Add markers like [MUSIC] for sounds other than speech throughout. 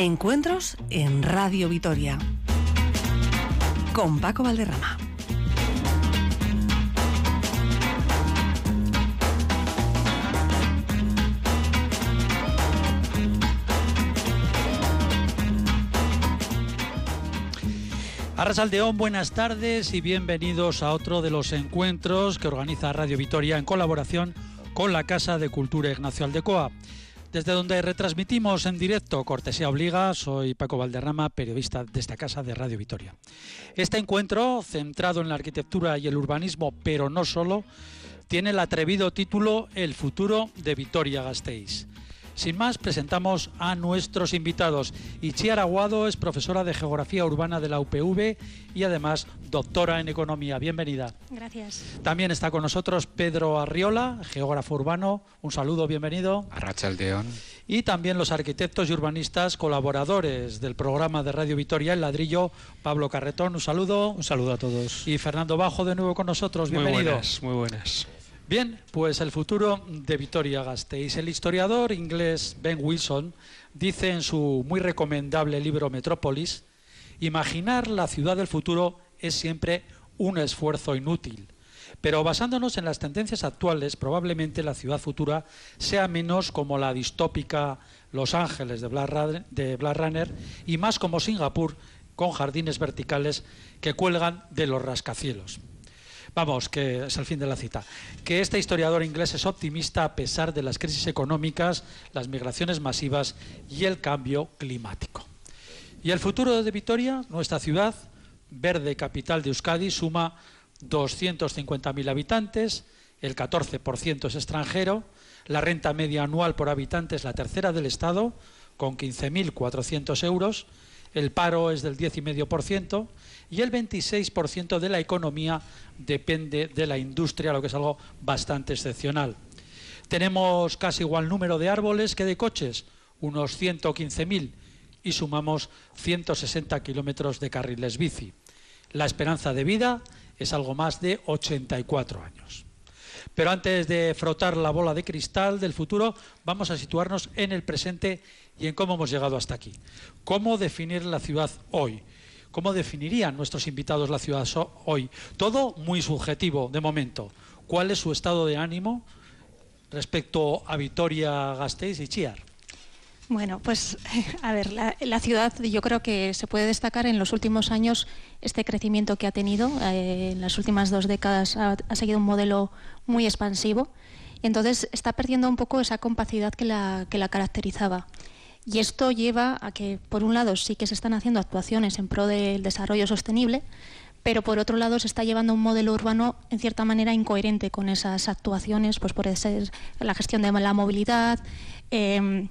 Encuentros en Radio Vitoria con Paco Valderrama. Arrasaldeón, buenas tardes y bienvenidos a otro de los encuentros que organiza Radio Vitoria en colaboración con la Casa de Cultura Ignacio Aldecoa. Desde donde retransmitimos en directo Cortesía Obliga, soy Paco Valderrama, periodista de esta casa de Radio Vitoria. Este encuentro, centrado en la arquitectura y el urbanismo, pero no solo, tiene el atrevido título El futuro de Vitoria Gasteiz. Sin más, presentamos a nuestros invitados. Ichiar Aguado es profesora de Geografía Urbana de la UPV y además doctora en Economía. Bienvenida. Gracias. También está con nosotros Pedro Arriola, geógrafo urbano. Un saludo, bienvenido. Arrachaldeón. Y también los arquitectos y urbanistas colaboradores del programa de Radio Vitoria El Ladrillo, Pablo Carretón. Un saludo. Un saludo a todos. Y Fernando Bajo de nuevo con nosotros. Bienvenido. Muy buenas, muy buenas. Bien, pues el futuro de Vitoria Gasteiz. El historiador inglés Ben Wilson dice en su muy recomendable libro Metrópolis, imaginar la ciudad del futuro es siempre un esfuerzo inútil. Pero basándonos en las tendencias actuales, probablemente la ciudad futura sea menos como la distópica Los Ángeles de Blade Runner y más como Singapur, con jardines verticales que cuelgan de los rascacielos. Vamos, que es el fin de la cita. Que este historiador inglés es optimista a pesar de las crisis económicas, las migraciones masivas y el cambio climático. Y el futuro de Vitoria, nuestra ciudad, verde capital de Euskadi, suma 250.000 habitantes, el 14% es extranjero, la renta media anual por habitante es la tercera del Estado, con 15.400 euros, el paro es del 10,5%, y el 26% de la economía depende de la industria, lo que es algo bastante excepcional. Tenemos casi igual número de árboles que de coches, unos 115.000, y sumamos 160 kilómetros de carriles bici. La esperanza de vida es algo más de 84 años. Pero antes de frotar la bola de cristal del futuro, vamos a situarnos en el presente y en cómo hemos llegado hasta aquí. ¿Cómo definir la ciudad hoy? ¿Cómo definirían nuestros invitados la ciudad hoy? Todo muy subjetivo de momento. ¿Cuál es su estado de ánimo respecto a Vitoria, Gasteiz y Chiar? Bueno, pues [LAUGHS] a ver, la, ciudad yo creo que se puede destacar en los últimos años este crecimiento que ha tenido. Eh, en las últimas dos décadas ha, seguido un modelo muy expansivo. Entonces está perdiendo un poco esa compacidad que la, que la caracterizaba. Y esto lleva a que, por un lado, sí que se están haciendo actuaciones en pro del desarrollo sostenible, pero por otro lado se está llevando un modelo urbano en cierta manera incoherente con esas actuaciones, pues puede ser la gestión de la movilidad, em,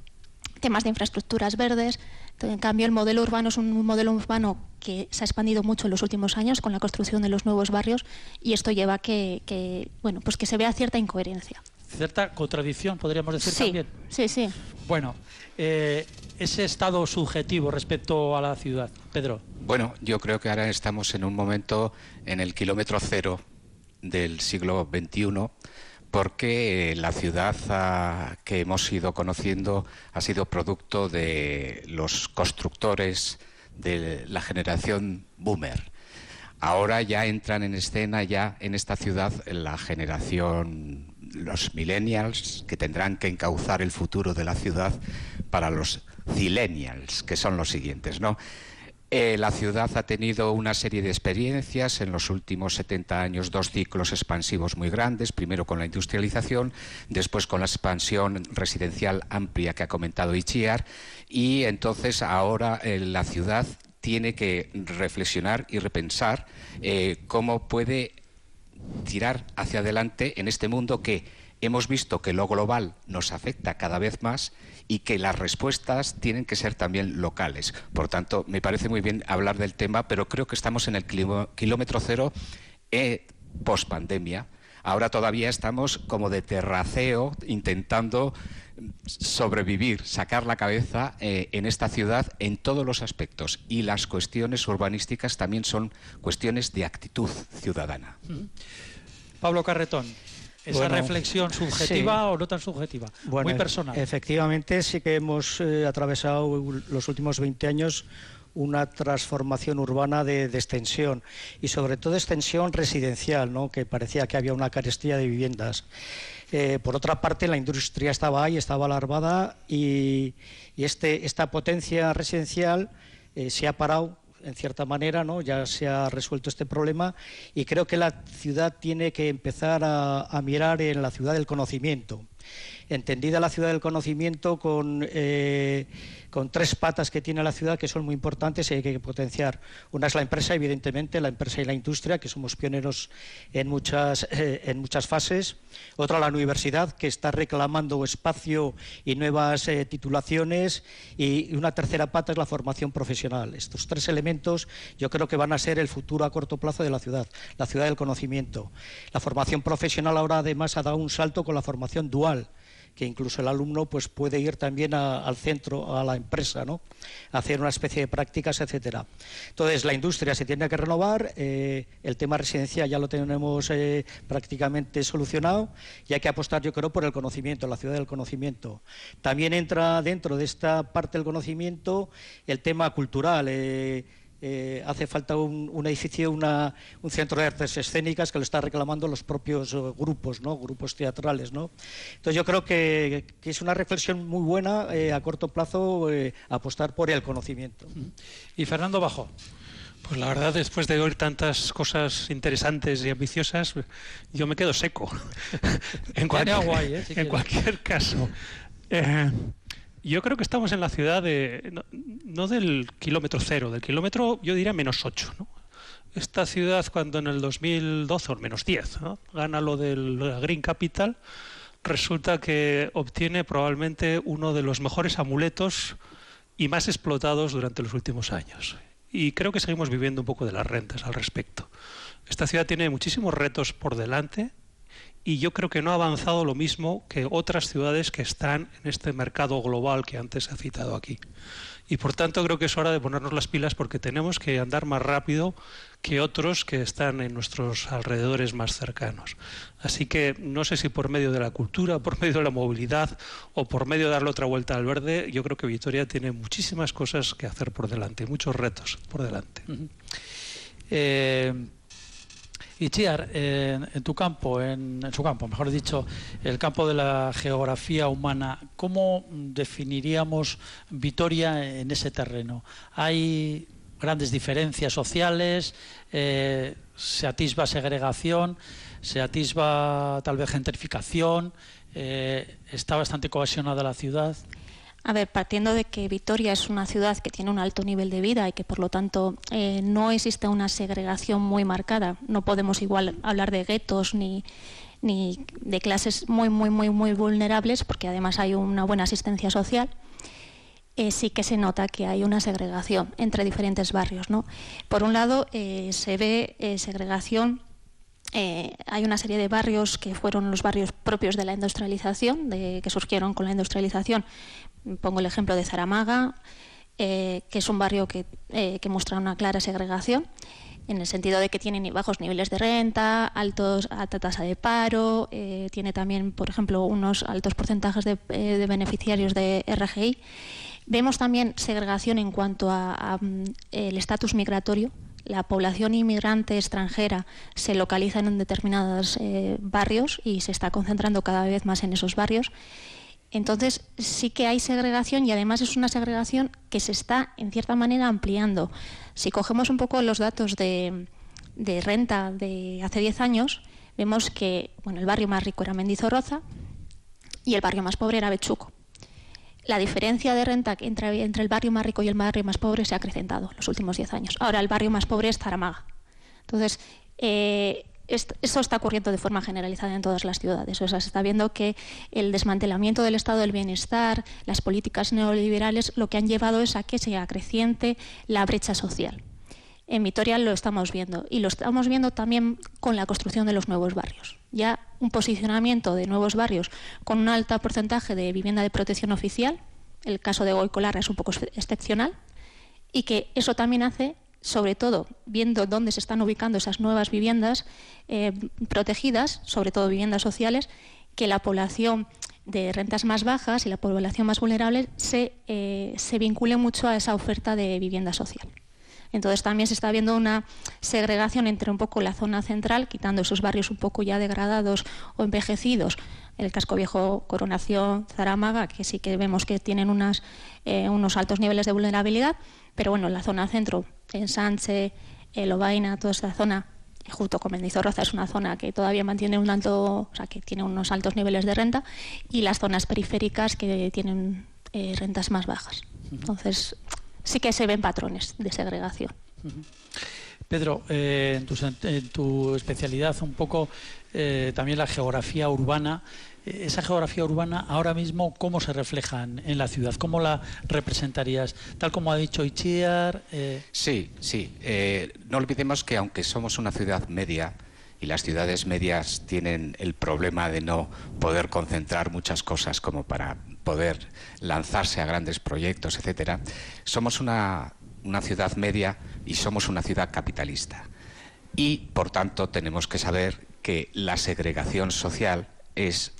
temas de infraestructuras verdes. en cambio, el modelo urbano es un modelo urbano que se ha expandido mucho en los últimos años con la construcción de los nuevos barrios y esto lleva a que, bueno, pues que se vea cierta incoherencia. Cierta contradicción, podríamos decir sí, también. Sí, sí. Bueno, eh, ese estado subjetivo respecto a la ciudad, Pedro. Bueno, yo creo que ahora estamos en un momento en el kilómetro cero del siglo XXI porque la ciudad que hemos ido conociendo ha sido producto de los constructores de la generación boomer. Ahora ya entran en escena ya en esta ciudad la generación los millennials que tendrán que encauzar el futuro de la ciudad para los zillennials, que son los siguientes, ¿no? Eh, la ciudad ha tenido una serie de experiencias en los últimos 70 años, dos ciclos expansivos muy grandes, primero con la industrialización, después con la expansión residencial amplia que ha comentado Ichiar, y entonces ahora eh, la ciudad tiene que reflexionar y repensar eh, cómo puede tirar hacia adelante en este mundo que hemos visto que lo global nos afecta cada vez más y que las respuestas tienen que ser también locales. Por tanto, me parece muy bien hablar del tema, pero creo que estamos en el kilómetro cero eh, post. Ahora todavía estamos como de terraceo intentando sobrevivir, sacar la cabeza eh, en esta ciudad en todos los aspectos. Y las cuestiones urbanísticas también son cuestiones de actitud ciudadana. Pablo Carretón. Esa reflexión subjetiva o no tan subjetiva, muy personal. Efectivamente, sí que hemos eh, atravesado los últimos 20 años una transformación urbana de, extensión y sobre todo extensión residencial, ¿no? que parecía que había una carestía de viviendas. Eh, por otra parte, la industria estaba ahí, estaba alarmada y, este, esta potencia residencial eh, se ha parado en cierta manera, ¿no? ya se ha resuelto este problema y creo que la ciudad tiene que empezar a mirar en la ciudad del conocimiento entendida la ciudad del conocimiento con, eh, con tres patas que tiene la ciudad que son muy importantes y hay que potenciar. Una es la empresa, evidentemente, la empresa y la industria, que somos pioneros en muchas, eh, en muchas fases. Otra, la universidad, que está reclamando espacio y nuevas eh, titulaciones. Y una tercera pata es la formación profesional. Estos tres elementos yo creo que van a ser el futuro a corto plazo de la ciudad, la ciudad del conocimiento. La formación profesional ahora además ha dado un salto con la formación dual que incluso el alumno pues, puede ir también al centro, a la empresa, ¿no? hacer una especie de prácticas, etcétera. Entonces, la industria se tiene que renovar, eh, el tema residencial ya lo tenemos eh, prácticamente solucionado y hay que apostar, yo creo, por el conocimiento, la ciudad del conocimiento. También entra dentro de esta parte del conocimiento el tema cultural. Eh, eh, hace falta un, edificio, un centro de artes escénicas que lo están reclamando los propios eh, grupos, ¿no? grupos teatrales. ¿no? Entonces yo creo que, es una reflexión muy buena eh, a corto plazo apostar por el conocimiento. Y Fernando Bajo. Pues la verdad, después de oír tantas cosas interesantes y ambiciosas, yo me quedo seco. [LAUGHS] en, cualquier, en cualquier caso. Yo creo que estamos en la ciudad de, no, del kilómetro cero, del kilómetro yo diría menos ocho. Esta ciudad cuando en el 2012, o menos 10, gana lo del Green Capital, resulta que obtiene probablemente uno de los mejores amuletos y más explotados durante los últimos años. Y creo que seguimos viviendo un poco de las rentas al respecto. Esta ciudad tiene muchísimos retos por delante y yo creo que no ha avanzado lo mismo que otras ciudades que están en este mercado global que antes ha citado aquí. Y por tanto creo que es hora de ponernos las pilas porque tenemos que andar más rápido que otros que están en nuestros alrededores más cercanos. Así que no sé si por medio de la cultura, por medio de la movilidad o por medio de darle otra vuelta al verde, yo creo que Vitoria tiene muchísimas cosas que hacer por delante, muchos retos por delante. Y Chiar, en, tu campo, en, su campo, mejor dicho, el campo de la geografía humana, ¿cómo definiríamos Vitoria en ese terreno? ¿Hay grandes diferencias sociales? Eh, ¿Se atisba segregación? ¿Se atisba tal vez gentrificación? Eh, ¿Está bastante cohesionada la ciudad? A ver, partiendo de que Vitoria es una ciudad que tiene un alto nivel de vida y que por lo tanto eh, no existe una segregación muy marcada, no podemos igual hablar de guetos ni, ni de clases muy, muy, muy, muy vulnerables, porque además hay una buena asistencia social. Eh, sí que se nota que hay una segregación entre diferentes barrios. ¿no? Por un lado, eh, se ve segregación hay una serie de barrios que fueron los barrios propios de la industrialización, de, que surgieron con la industrialización, Pongo el ejemplo de Zaramaga, eh, que es un barrio eh, que, muestra una clara segregación en el sentido de que tiene bajos niveles de renta, altos, alta tasa de paro, eh, tiene también, por ejemplo, unos altos porcentajes de, beneficiarios de RGI. Vemos también segregación en cuanto a, el estatus migratorio. La población inmigrante extranjera se localiza en determinados barrios y se está concentrando cada vez más en esos barrios. Entonces sí que hay segregación y además es una segregación que se está en cierta manera ampliando. Si cogemos un poco los datos de, renta de hace 10 años, vemos que bueno, el barrio más rico era Mendizorroza y el barrio más pobre era Bechuco. La diferencia de renta entre, el barrio más rico y el barrio más pobre se ha acrecentado en los últimos 10 años. Ahora el barrio más pobre es Zaramaga. Entonces, eh, eso está ocurriendo de forma generalizada en todas las ciudades. O sea, se está viendo que el desmantelamiento del estado del bienestar, las políticas neoliberales, lo que han llevado es a que se acreciente la brecha social. En Vitoria lo estamos viendo y lo estamos viendo también con la construcción de los nuevos barrios. Ya un posicionamiento de nuevos barrios con un alto porcentaje de vivienda de protección oficial, el caso de Goicolarra es un poco excepcional, y que eso también hace sobre todo viendo dónde se están ubicando esas nuevas viviendas eh, protegidas, sobre todo viviendas sociales, que la población de rentas más bajas y la población más vulnerable se, eh, se vincule mucho a esa oferta de vivienda social. Entonces también se está viendo una segregación entre un poco la zona central, quitando esos barrios un poco ya degradados o envejecidos, el casco viejo, Coronación, Zaramaga, que sí que vemos que tienen unas, eh, unos altos niveles de vulnerabilidad, pero bueno, en la zona centro, en Sánchez, Lobaina, toda esta zona, junto con Mendizorroza, es una zona que todavía mantiene un alto, o sea, que tiene unos altos niveles de renta, y las zonas periféricas que tienen eh, rentas más bajas. Entonces, sí que se ven patrones de segregación. Pedro, eh, en, tu, especialidad un poco eh, también la geografía urbana. Eh, esa geografía urbana ahora mismo, ¿cómo se refleja en, la ciudad? ¿Cómo la representarías? Tal como ha dicho Ichiar. Sí, sí. no olvidemos que aunque somos una ciudad media, y las ciudades medias tienen el problema de no poder concentrar muchas cosas como para poder lanzarse a grandes proyectos, etcétera, somos una, una ciudad media y somos una ciudad capitalista. Y, por tanto, tenemos que saber que la segregación social es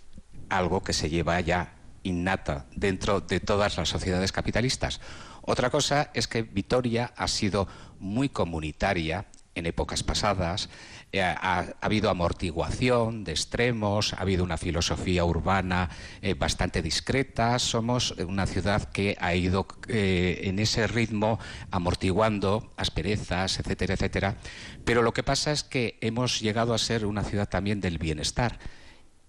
algo que se lleva ya innata dentro de todas las sociedades capitalistas. Otra cosa es que Vitoria ha sido muy comunitaria en épocas pasadas, eh, ha, habido amortiguación de extremos, ha habido una filosofía urbana eh, bastante discreta, somos una ciudad que ha ido eh, en ese ritmo amortiguando asperezas, etcétera, etcétera. Pero lo que pasa es que hemos llegado a ser una ciudad también del bienestar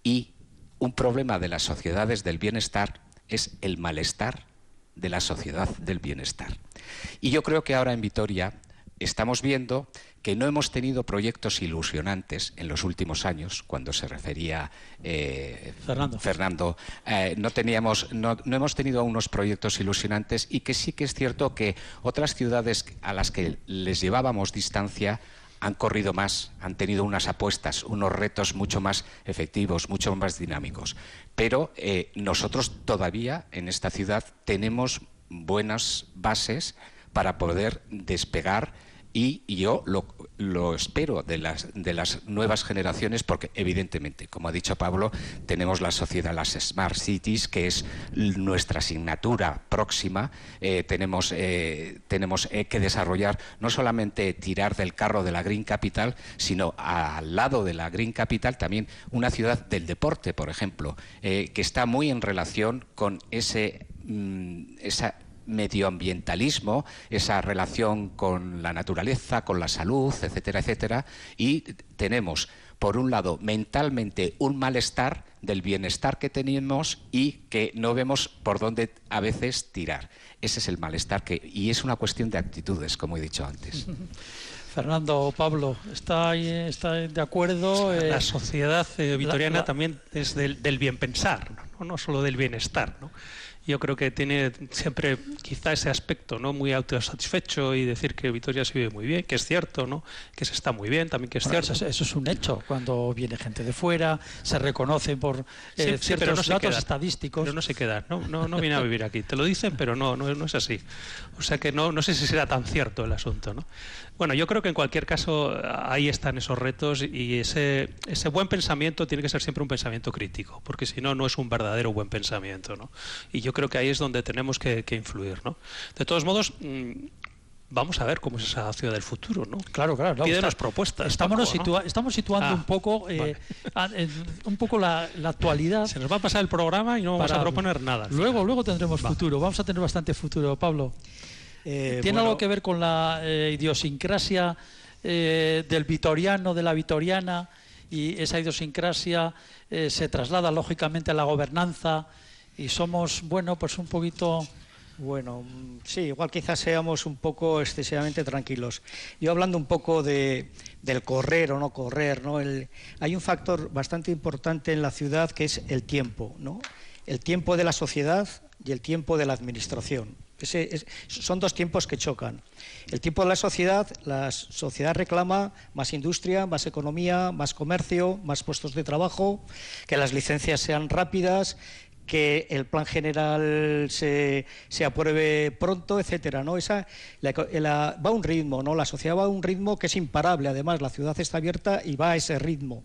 y un problema de las sociedades del bienestar es el malestar de la sociedad del bienestar. Y yo creo que ahora en Vitoria estamos viendo que no hemos tenido proyectos ilusionantes en los últimos años, cuando se refería eh, Fernando, eh, no, teníamos, no, hemos tenido unos proyectos ilusionantes y que sí que es cierto que otras ciudades a las que les llevábamos distancia han corrido más, han tenido unas apuestas, unos retos mucho más efectivos, mucho más dinámicos. Pero eh, nosotros todavía en esta ciudad tenemos buenas bases para poder despegar y yo lo, espero de las, de las nuevas generaciones porque evidentemente, como ha dicho Pablo, tenemos la sociedad, las Smart Cities, que es nuestra asignatura próxima. Eh, tenemos eh, tenemos eh, que desarrollar, no solamente tirar del carro de la Green Capital, sino al lado de la Green Capital también una ciudad del deporte, por ejemplo, que está muy en relación con ese, mm, esa medioambientalismo, esa relación con la naturaleza, con la salud, etcétera, etcétera, y tenemos, por un lado, mentalmente un malestar del bienestar que tenemos y que no vemos por dónde a veces tirar. Ese es el malestar que y es una cuestión de actitudes, como he dicho antes. [LAUGHS] Fernando, Pablo, ¿está, está de acuerdo? La eh, sociedad eh, vitoriana también es del, del bien pensar, ¿no? no solo del bienestar. ¿no? Yo creo que tiene siempre quizá ese aspecto no muy autosatisfecho y decir que Vitoria se vive muy bien, que es cierto, ¿no? que se está muy bien, también que es cierto. Eso, es un hecho, cuando viene gente de fuera, se reconoce por eh, ciertos datos estadísticos. Pero no se queda, no, no, no viene a vivir aquí. Te lo dicen, pero no, no, no es así. O sea que no, no sé si será tan cierto el asunto. ¿no? Bueno, yo creo que en cualquier caso ahí están esos retos y ese, ese buen pensamiento tiene que ser siempre un pensamiento crítico, porque si no, no es un verdadero buen pensamiento. ¿no? Y yo creo que ahí es donde tenemos que, influir. ¿no? De todos modos, mm, vamos a ver cómo es esa ciudad del futuro, ¿no? Claro, claro. Pídenos propuestas. Estamos, estamos situando ah, un poco, eh, un poco la, actualidad. Se nos va a pasar el programa y no vamos a proponer nada. Luego, luego tendremos futuro. Vamos a tener bastante futuro, Pablo. Eh, ¿Tiene algo que ver con la eh, idiosincrasia del vitoriano, de la vitoriana? Y esa idiosincrasia se traslada lógicamente a la gobernanza y somos, bueno, pues un poquito... Bueno, sí, igual quizás seamos un poco excesivamente tranquilos. Yo hablando un poco de, del correr o no correr, ¿no? hay un factor bastante importante en la ciudad que es el tiempo, ¿no? El tiempo de la sociedad y el tiempo de la administración. son dos tiempos que chocan. El tiempo de la sociedad, la sociedad reclama más industria, más economía, más comercio, más puestos de trabajo, que las licencias sean rápidas, que el plan general se, se apruebe pronto, etcétera, ¿no? Esa va a un ritmo, ¿no? La sociedad va a un ritmo que es imparable, además la ciudad está abierta y va a ese ritmo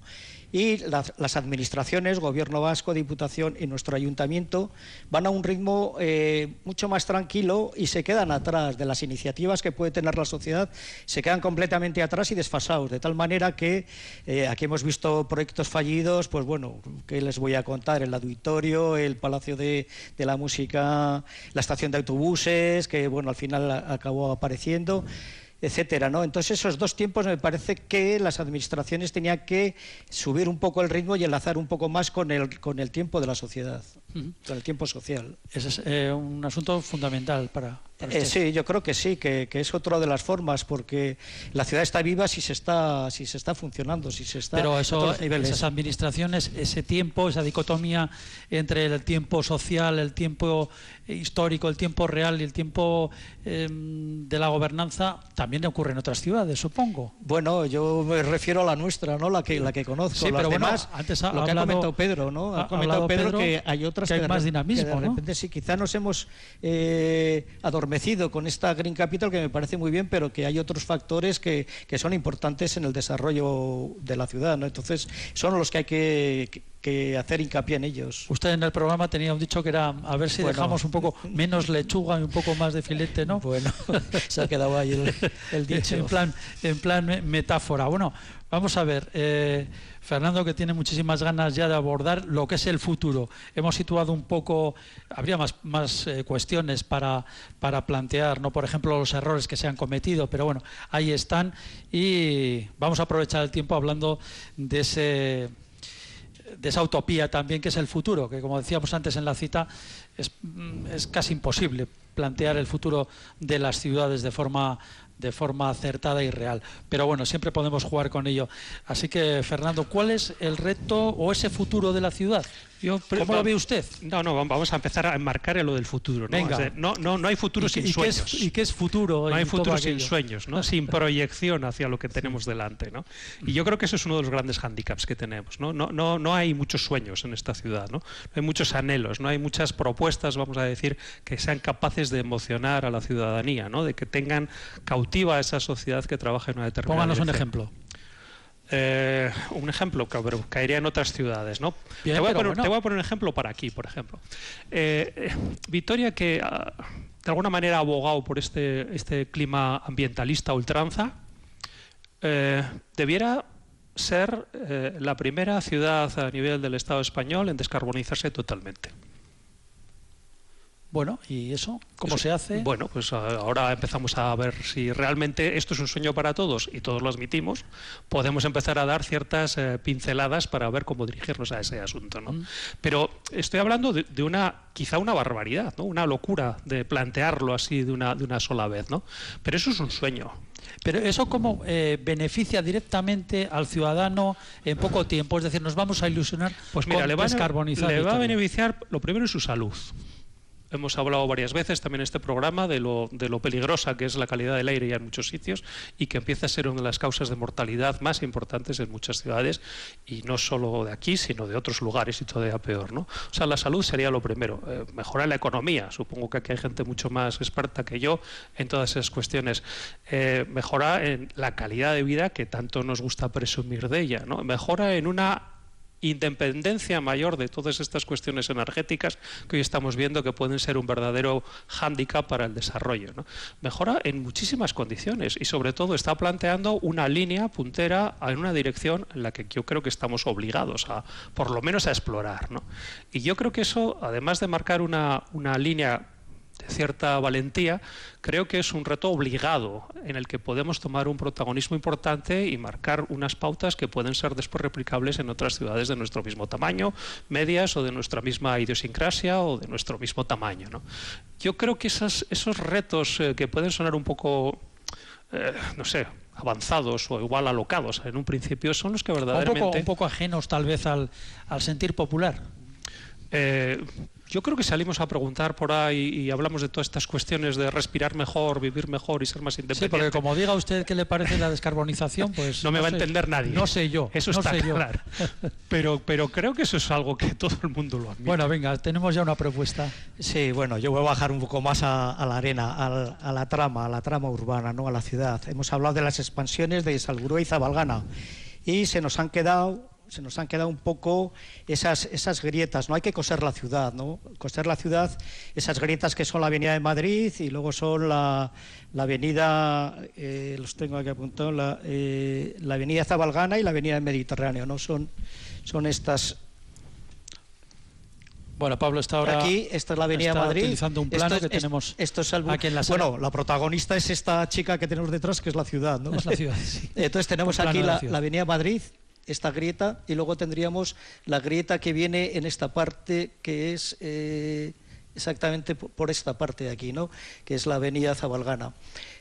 y las, administraciones, Gobierno Vasco, Diputación y nuestro Ayuntamiento van a un ritmo eh, mucho más tranquilo y se quedan atrás de las iniciativas que puede tener la sociedad, se quedan completamente atrás y desfasados, de tal manera que eh, aquí hemos visto proyectos fallidos, pues bueno, ¿qué les voy a contar? El auditorio, el Palacio de, de la Música, la estación de autobuses, que bueno, al final acabó apareciendo etcétera, ¿no? Entonces esos dos tiempos me parece que las administraciones tenían que subir un poco el ritmo y enlazar un poco más con el con el tiempo de la sociedad, con el tiempo social. Ese es eh, un asunto fundamental para, eh, sí, yo creo que sí, que, es otra de las formas, porque la ciudad está viva si se está, si se está funcionando, si se está. Pero eso, esas administraciones, ese tiempo, esa dicotomía entre el tiempo social, el tiempo histórico, el tiempo real y el tiempo em, de la gobernanza, también ocurre en otras ciudades, supongo. Bueno, yo me refiero a la nuestra, ¿no? La que, la que conozco. Sí, pero bueno, antes ha, lo que ha comentado Pedro, ¿no? Ha, comentado Pedro, que hay otras que, hay más dinamismo, de repente sí, quizá nos hemos eh, con esta Green Capital que me parece muy bien, pero que hay otros factores que, que son importantes en el desarrollo de la ciudad. ¿no? Entonces, son los que hay que, que hacer hincapié en ellos. Usted en el programa tenía un dicho que era a ver si dejamos un poco menos lechuga y un poco más de filete, ¿no? Bueno, [LAUGHS] se ha quedado ahí el, [LAUGHS] dicho. en plan, en plan metáfora. Bueno, vamos a ver. Eh, Fernando, que tiene muchísimas ganas ya de abordar lo que es el futuro. Hemos situado un poco, habría más, más eh, cuestiones para, para plantear, ¿no? por ejemplo, los errores que se han cometido, pero bueno, ahí están y vamos a aprovechar el tiempo hablando de ese de esa utopía también que es el futuro, que como decíamos antes en la cita, es, mm, es casi imposible plantear el futuro de las ciudades de forma de forma acertada y real. Pero bueno, siempre podemos jugar con ello. Así que, Fernando, ¿cuál es el reto o ese futuro de la ciudad? ¿Cómo lo ve usted? No, no, vamos a empezar a enmarcar en lo del futuro. ¿no? Venga. no, no, no hay futuro sin sueños. ¿Y qué es futuro? No hay futuro sin sueños, ¿no? sin proyección hacia lo que tenemos delante. ¿no? Y yo creo que eso es uno de los grandes hándicaps que tenemos. ¿no? No, no, no hay muchos sueños en esta ciudad, ¿no? no hay muchos anhelos, no hay muchas propuestas, vamos a decir, que sean capaces de emocionar a la ciudadanía, ¿no? de que tengan cautiva a esa sociedad que trabaja en una determinada Pónganos un ejemplo. Eh, un ejemplo que caería en otras ciudades, ¿no? te, voy a poner, un ejemplo para aquí, por ejemplo. Eh, eh, Vitoria, que ah, de alguna manera ha abogado por este, este clima ambientalista ultranza, debiera ser la primera ciudad a nivel del Estado español en descarbonizarse totalmente. Bueno, ¿y eso cómo se hace? Bueno, pues ahora empezamos a ver si realmente esto es un sueño para todos y todos lo admitimos. Podemos empezar a dar ciertas eh, pinceladas para ver cómo dirigirnos a ese asunto, ¿no? Mm. Pero estoy hablando de, una, quizá una barbaridad, ¿no? Una locura de plantearlo así de una, de una sola vez, ¿no? Pero eso es un sueño. Pero eso cómo eh, beneficia directamente al ciudadano en poco tiempo, es decir, nos vamos a ilusionar pues mira, le va, le va a beneficiar lo primero en su salud. Hemos hablado varias veces también en este programa de lo, de lo peligrosa que es la calidad del aire ya en muchos sitios y que empieza a ser una de las causas de mortalidad más importantes en muchas ciudades y no solo de aquí, sino de otros lugares y todavía peor. ¿no? O sea, la salud sería lo primero. Eh, mejorar la economía. Supongo que aquí hay gente mucho más experta que yo en todas esas cuestiones. Eh, mejora en la calidad de vida que tanto nos gusta presumir de ella. ¿no? Mejora en una independencia mayor de todas estas cuestiones energéticas que hoy estamos viendo que pueden ser un verdadero hándicap para el desarrollo. Mejora en muchísimas condiciones y sobre todo está planteando una línea puntera en una dirección en la que yo creo que estamos obligados a, por lo menos, a explorar. Y yo creo que eso, además de marcar una, una línea de cierta valentía, creo que es un reto obligado en el que podemos tomar un protagonismo importante y marcar unas pautas que pueden ser después replicables en otras ciudades de nuestro mismo tamaño, medias o de nuestra misma idiosincrasia o de nuestro mismo tamaño. Yo creo que esos, esos retos eh, que pueden sonar un poco, eh, no sé, avanzados o igual alocados en un principio son los que verdaderamente... Un poco, un poco ajenos tal vez al, al sentir popular. Eh, yo creo que salimos a preguntar por ahí y hablamos de todas estas cuestiones de respirar mejor, vivir mejor y ser más independiente. Sí, porque como diga usted qué le parece la descarbonización, pues... [LAUGHS] No me va a entender nadie. No sé yo. Eso no está sé claro. [LAUGHS] Pero, pero creo que eso es algo que todo el mundo lo admite. Bueno, venga, tenemos ya una propuesta. Sí, bueno, yo voy a bajar un poco más a, la arena, a, la trama, a la trama urbana, ¿no? a la ciudad. Hemos hablado de las expansiones de Salburú y Zabalgana y se nos han quedado se nos han quedado un poco esas, esas grietas, ¿no? Hay que coser la ciudad, ¿no? Coser la ciudad, esas grietas que son la Avenida de Madrid y luego son la, la Avenida, eh, los tengo aquí apuntados, la, eh, la Avenida Zabalgana y la Avenida del Mediterráneo, ¿no? Son, son estas bueno, Pablo está ahora aquí, esta es la Avenida Madrid. utilizando un plano que tenemos esto es aquí en la Bueno, la protagonista es esta chica que tenemos detrás, que es la ciudad, ¿no? Es la ciudad, [LAUGHS] Entonces tenemos aquí la, la, Avenida Madrid, esta grieta y luego tendríamos la grieta que viene en esta parte que es eh, exactamente por esta parte de aquí, ¿no? que es la avenida Zabalgana.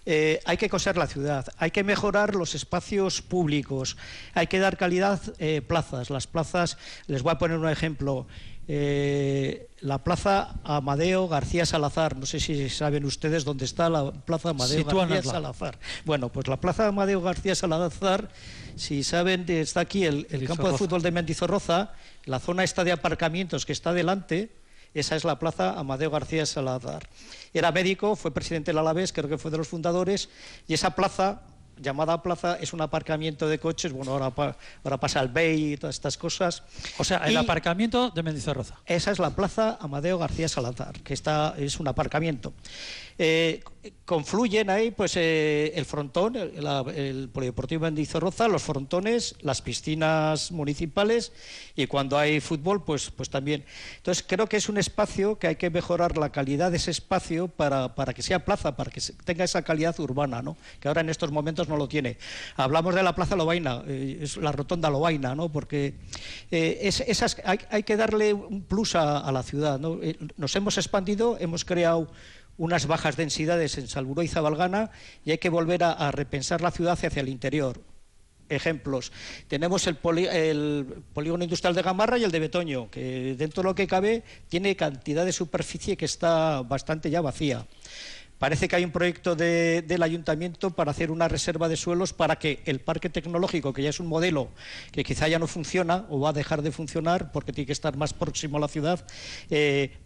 Eh, hay que coser la ciudad, hay que mejorar los espacios públicos, hay que dar calidad eh, plazas. Las plazas, les voy a poner un ejemplo. Eh, la plaza Amadeo García Salazar, no sé si saben ustedes dónde está la plaza Amadeo García Salazar. Bueno, pues la plaza Amadeo García Salazar, si saben, está aquí el, campo de fútbol de Mendizorroza, la zona esta de aparcamientos que está delante, esa es la plaza Amadeo García Salazar. Era médico, fue presidente del Alavés, creo que fue de los fundadores, y esa plaza llamada plaza es un aparcamiento de coches, bueno, ahora, ahora pasa el BEI y todas estas cosas. O sea, el aparcamiento de Mendizorroza. Esa es la plaza Amadeo García Salazar, que está, es un aparcamiento. Eh, confluyen ahí pues eh, el frontón, el, Polideportivo Mendizorroza, los frontones, las piscinas municipales y cuando hay fútbol pues, pues también. Entonces creo que es un espacio que hay que mejorar la calidad de ese espacio para, para que sea plaza, para que tenga esa calidad urbana, ¿no? que ahora en estos momentos no lo tiene. Hablamos de la Plaza Lobaina, eh, la rotonda Lobaina, ¿no? porque es, esas, hay, que darle un plus a, a la ciudad. ¿no? nos hemos expandido, hemos creado unas bajas densidades en Salburó y Zabalgana y hay que volver a, repensar la ciudad hacia el interior. Ejemplos. Tenemos el, polígono industrial de Gamarra y el de Betoño, que dentro de lo que cabe tiene cantidad de superficie que está bastante ya vacía. Parece que hay un proyecto del ayuntamiento para hacer una reserva de suelos para que el parque tecnológico, que ya es un modelo que quizá ya no funciona o va a dejar de funcionar porque tiene que estar más próximo a la ciudad, eh,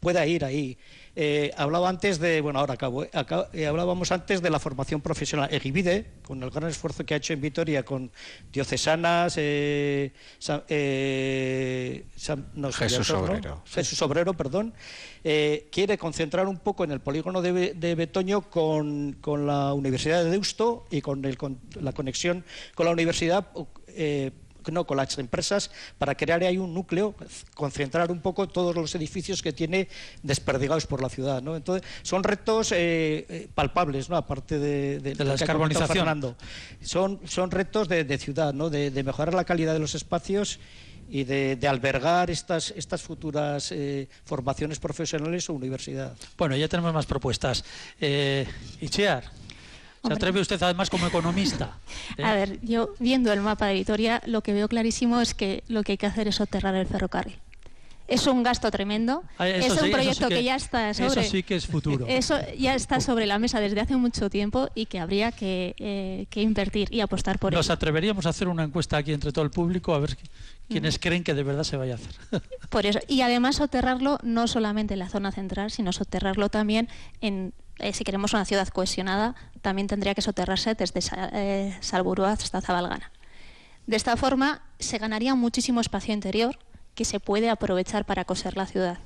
pueda ir ahí. Eh, hablaba antes de, bueno, ahora acabo, eh, hablábamos antes de la formación profesional. Egibide, con el gran esfuerzo que ha hecho en Vitoria con diocesanas, eh, Jesús Obrero. Jesús Obrero, perdón, quiere concentrar un poco en el polígono de, Betoño con, la Universidad de Deusto y con, con la conexión con la universidad no, con las empresas para crear ahí un núcleo, concentrar un poco todos los edificios que tiene desperdigados por la ciudad. ¿no? Entonces, son retos eh, eh, palpables, ¿no? aparte de, la descarbonización. Son, son retos de, ciudad, ¿no? de, mejorar la calidad de los espacios y de, albergar estas, estas futuras eh, formaciones profesionales o universidad. Bueno, ya tenemos más propuestas. Eh, ¿Se atreve usted además como economista? [LAUGHS] A ver, yo viendo el mapa de Vitoria, lo que veo clarísimo es que lo que hay que hacer es soterrar el ferrocarril. Es un gasto tremendo. Ah, es un proyecto que, ya está sobre. Eso sí que es futuro. [LAUGHS] Eso ya está sobre la mesa desde hace mucho tiempo y que habría que, eh, invertir y apostar por ello. Nos atreveríamos a hacer una encuesta aquí entre todo el público a ver quiénes mm. creen que de verdad se vaya a hacer. Por eso. Y además soterrarlo no solamente en la zona central, sino soterrarlo también en eh, si queremos una ciudad cohesionada, también tendría que soterrarse desde eh, hasta Zabalgana. De esta forma se ganaría muchísimo espacio interior que se puede aprovechar para coser la ciudad.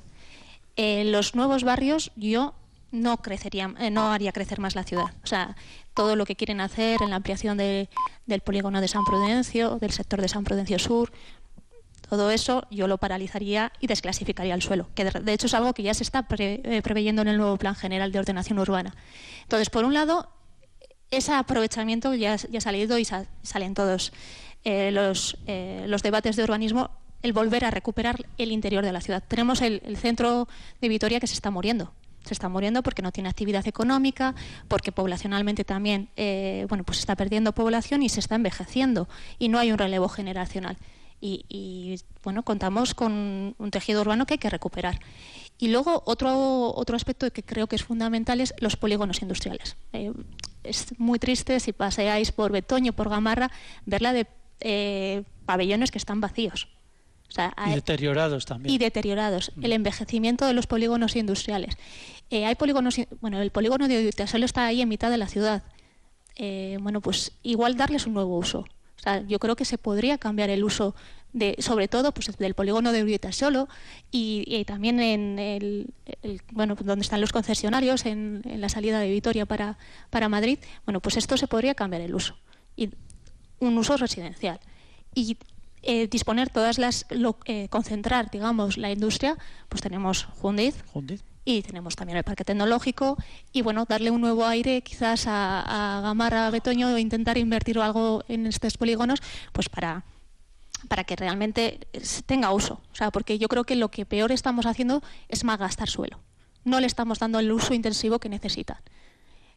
En los nuevos barrios yo no crecería, eh, no haría crecer más la ciudad. O sea, todo lo que quieren hacer en la ampliación del polígono de San Prudencio, del sector de San Prudencio Sur, todo eso yo lo paralizaría y desclasificaría el suelo, que de, hecho es algo que ya se está eh, preveyendo en el nuevo Plan General de Ordenación Urbana. Entonces, por un lado, ese aprovechamiento ya, ha salido y salen todos eh, los, eh, los debates de urbanismo, el volver a recuperar el interior de la ciudad. Tenemos el, centro de Vitoria que se está muriendo se está muriendo porque no tiene actividad económica, porque poblacionalmente también bueno, pues está perdiendo población y se está envejeciendo y no hay un relevo generacional y, bueno, contamos con un tejido urbano que hay que recuperar. Y luego otro, otro aspecto que creo que es fundamental es los polígonos industriales. Eh, es muy triste si paseáis por Betoño, por Gamarra, verla de eh, pabellones que están vacíos. y deteriorados también. Y deteriorados. Mm. El envejecimiento de los polígonos industriales. Eh, hay polígonos, bueno, el polígono de solo está ahí en mitad de la ciudad. bueno, pues igual darles un nuevo uso. O sea, yo creo que se podría cambiar el uso de, sobre todo pues, del polígono de Urieta-Solo y, y, también en el, bueno, donde están los concesionarios, en, la salida de Vitoria para, para Madrid, bueno, pues esto se podría cambiar el uso. Y un uso residencial. Y eh, disponer todas las, eh, concentrar, digamos, la industria, pues tenemos Jundiz, y tenemos también el parque tecnológico y bueno, darle un nuevo aire quizás a, Gamarra, a Betoño, e intentar invertir algo en estos polígonos, pues para para que realmente tenga uso. O sea, porque yo creo que lo que peor estamos haciendo es gastar suelo. No le estamos dando el uso intensivo que necesitan.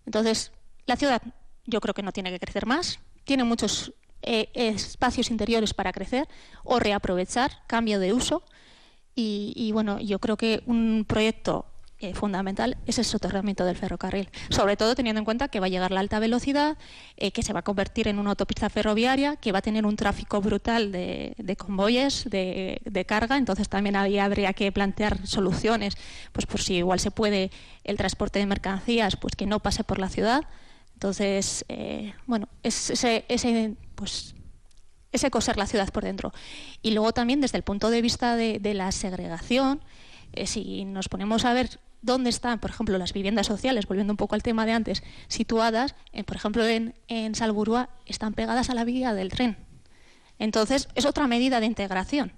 Entonces, la ciudad yo creo que no tiene que crecer más, tiene muchos eh, espacios interiores para crecer o reaprovechar, cambio de uso. y, bueno, yo creo que un proyecto eh, fundamental es el soterramiento del ferrocarril, sobre todo teniendo en cuenta que va a llegar la alta velocidad, eh, que se va a convertir en una autopista ferroviaria, que va a tener un tráfico brutal de, convoyes, de, carga, entonces también habría que plantear soluciones, pues por si igual se puede el transporte de mercancías, pues que no pase por la ciudad. Entonces, eh, bueno, es ese, ese, pues, ese coser la ciudad por dentro. Y luego también desde el punto de vista de, la segregación, si nos ponemos a ver dónde están, por ejemplo, las viviendas sociales, volviendo un poco al tema de antes, situadas, por ejemplo, en, en Salburúa, están pegadas a la vía del tren. Entonces, es otra medida de integración.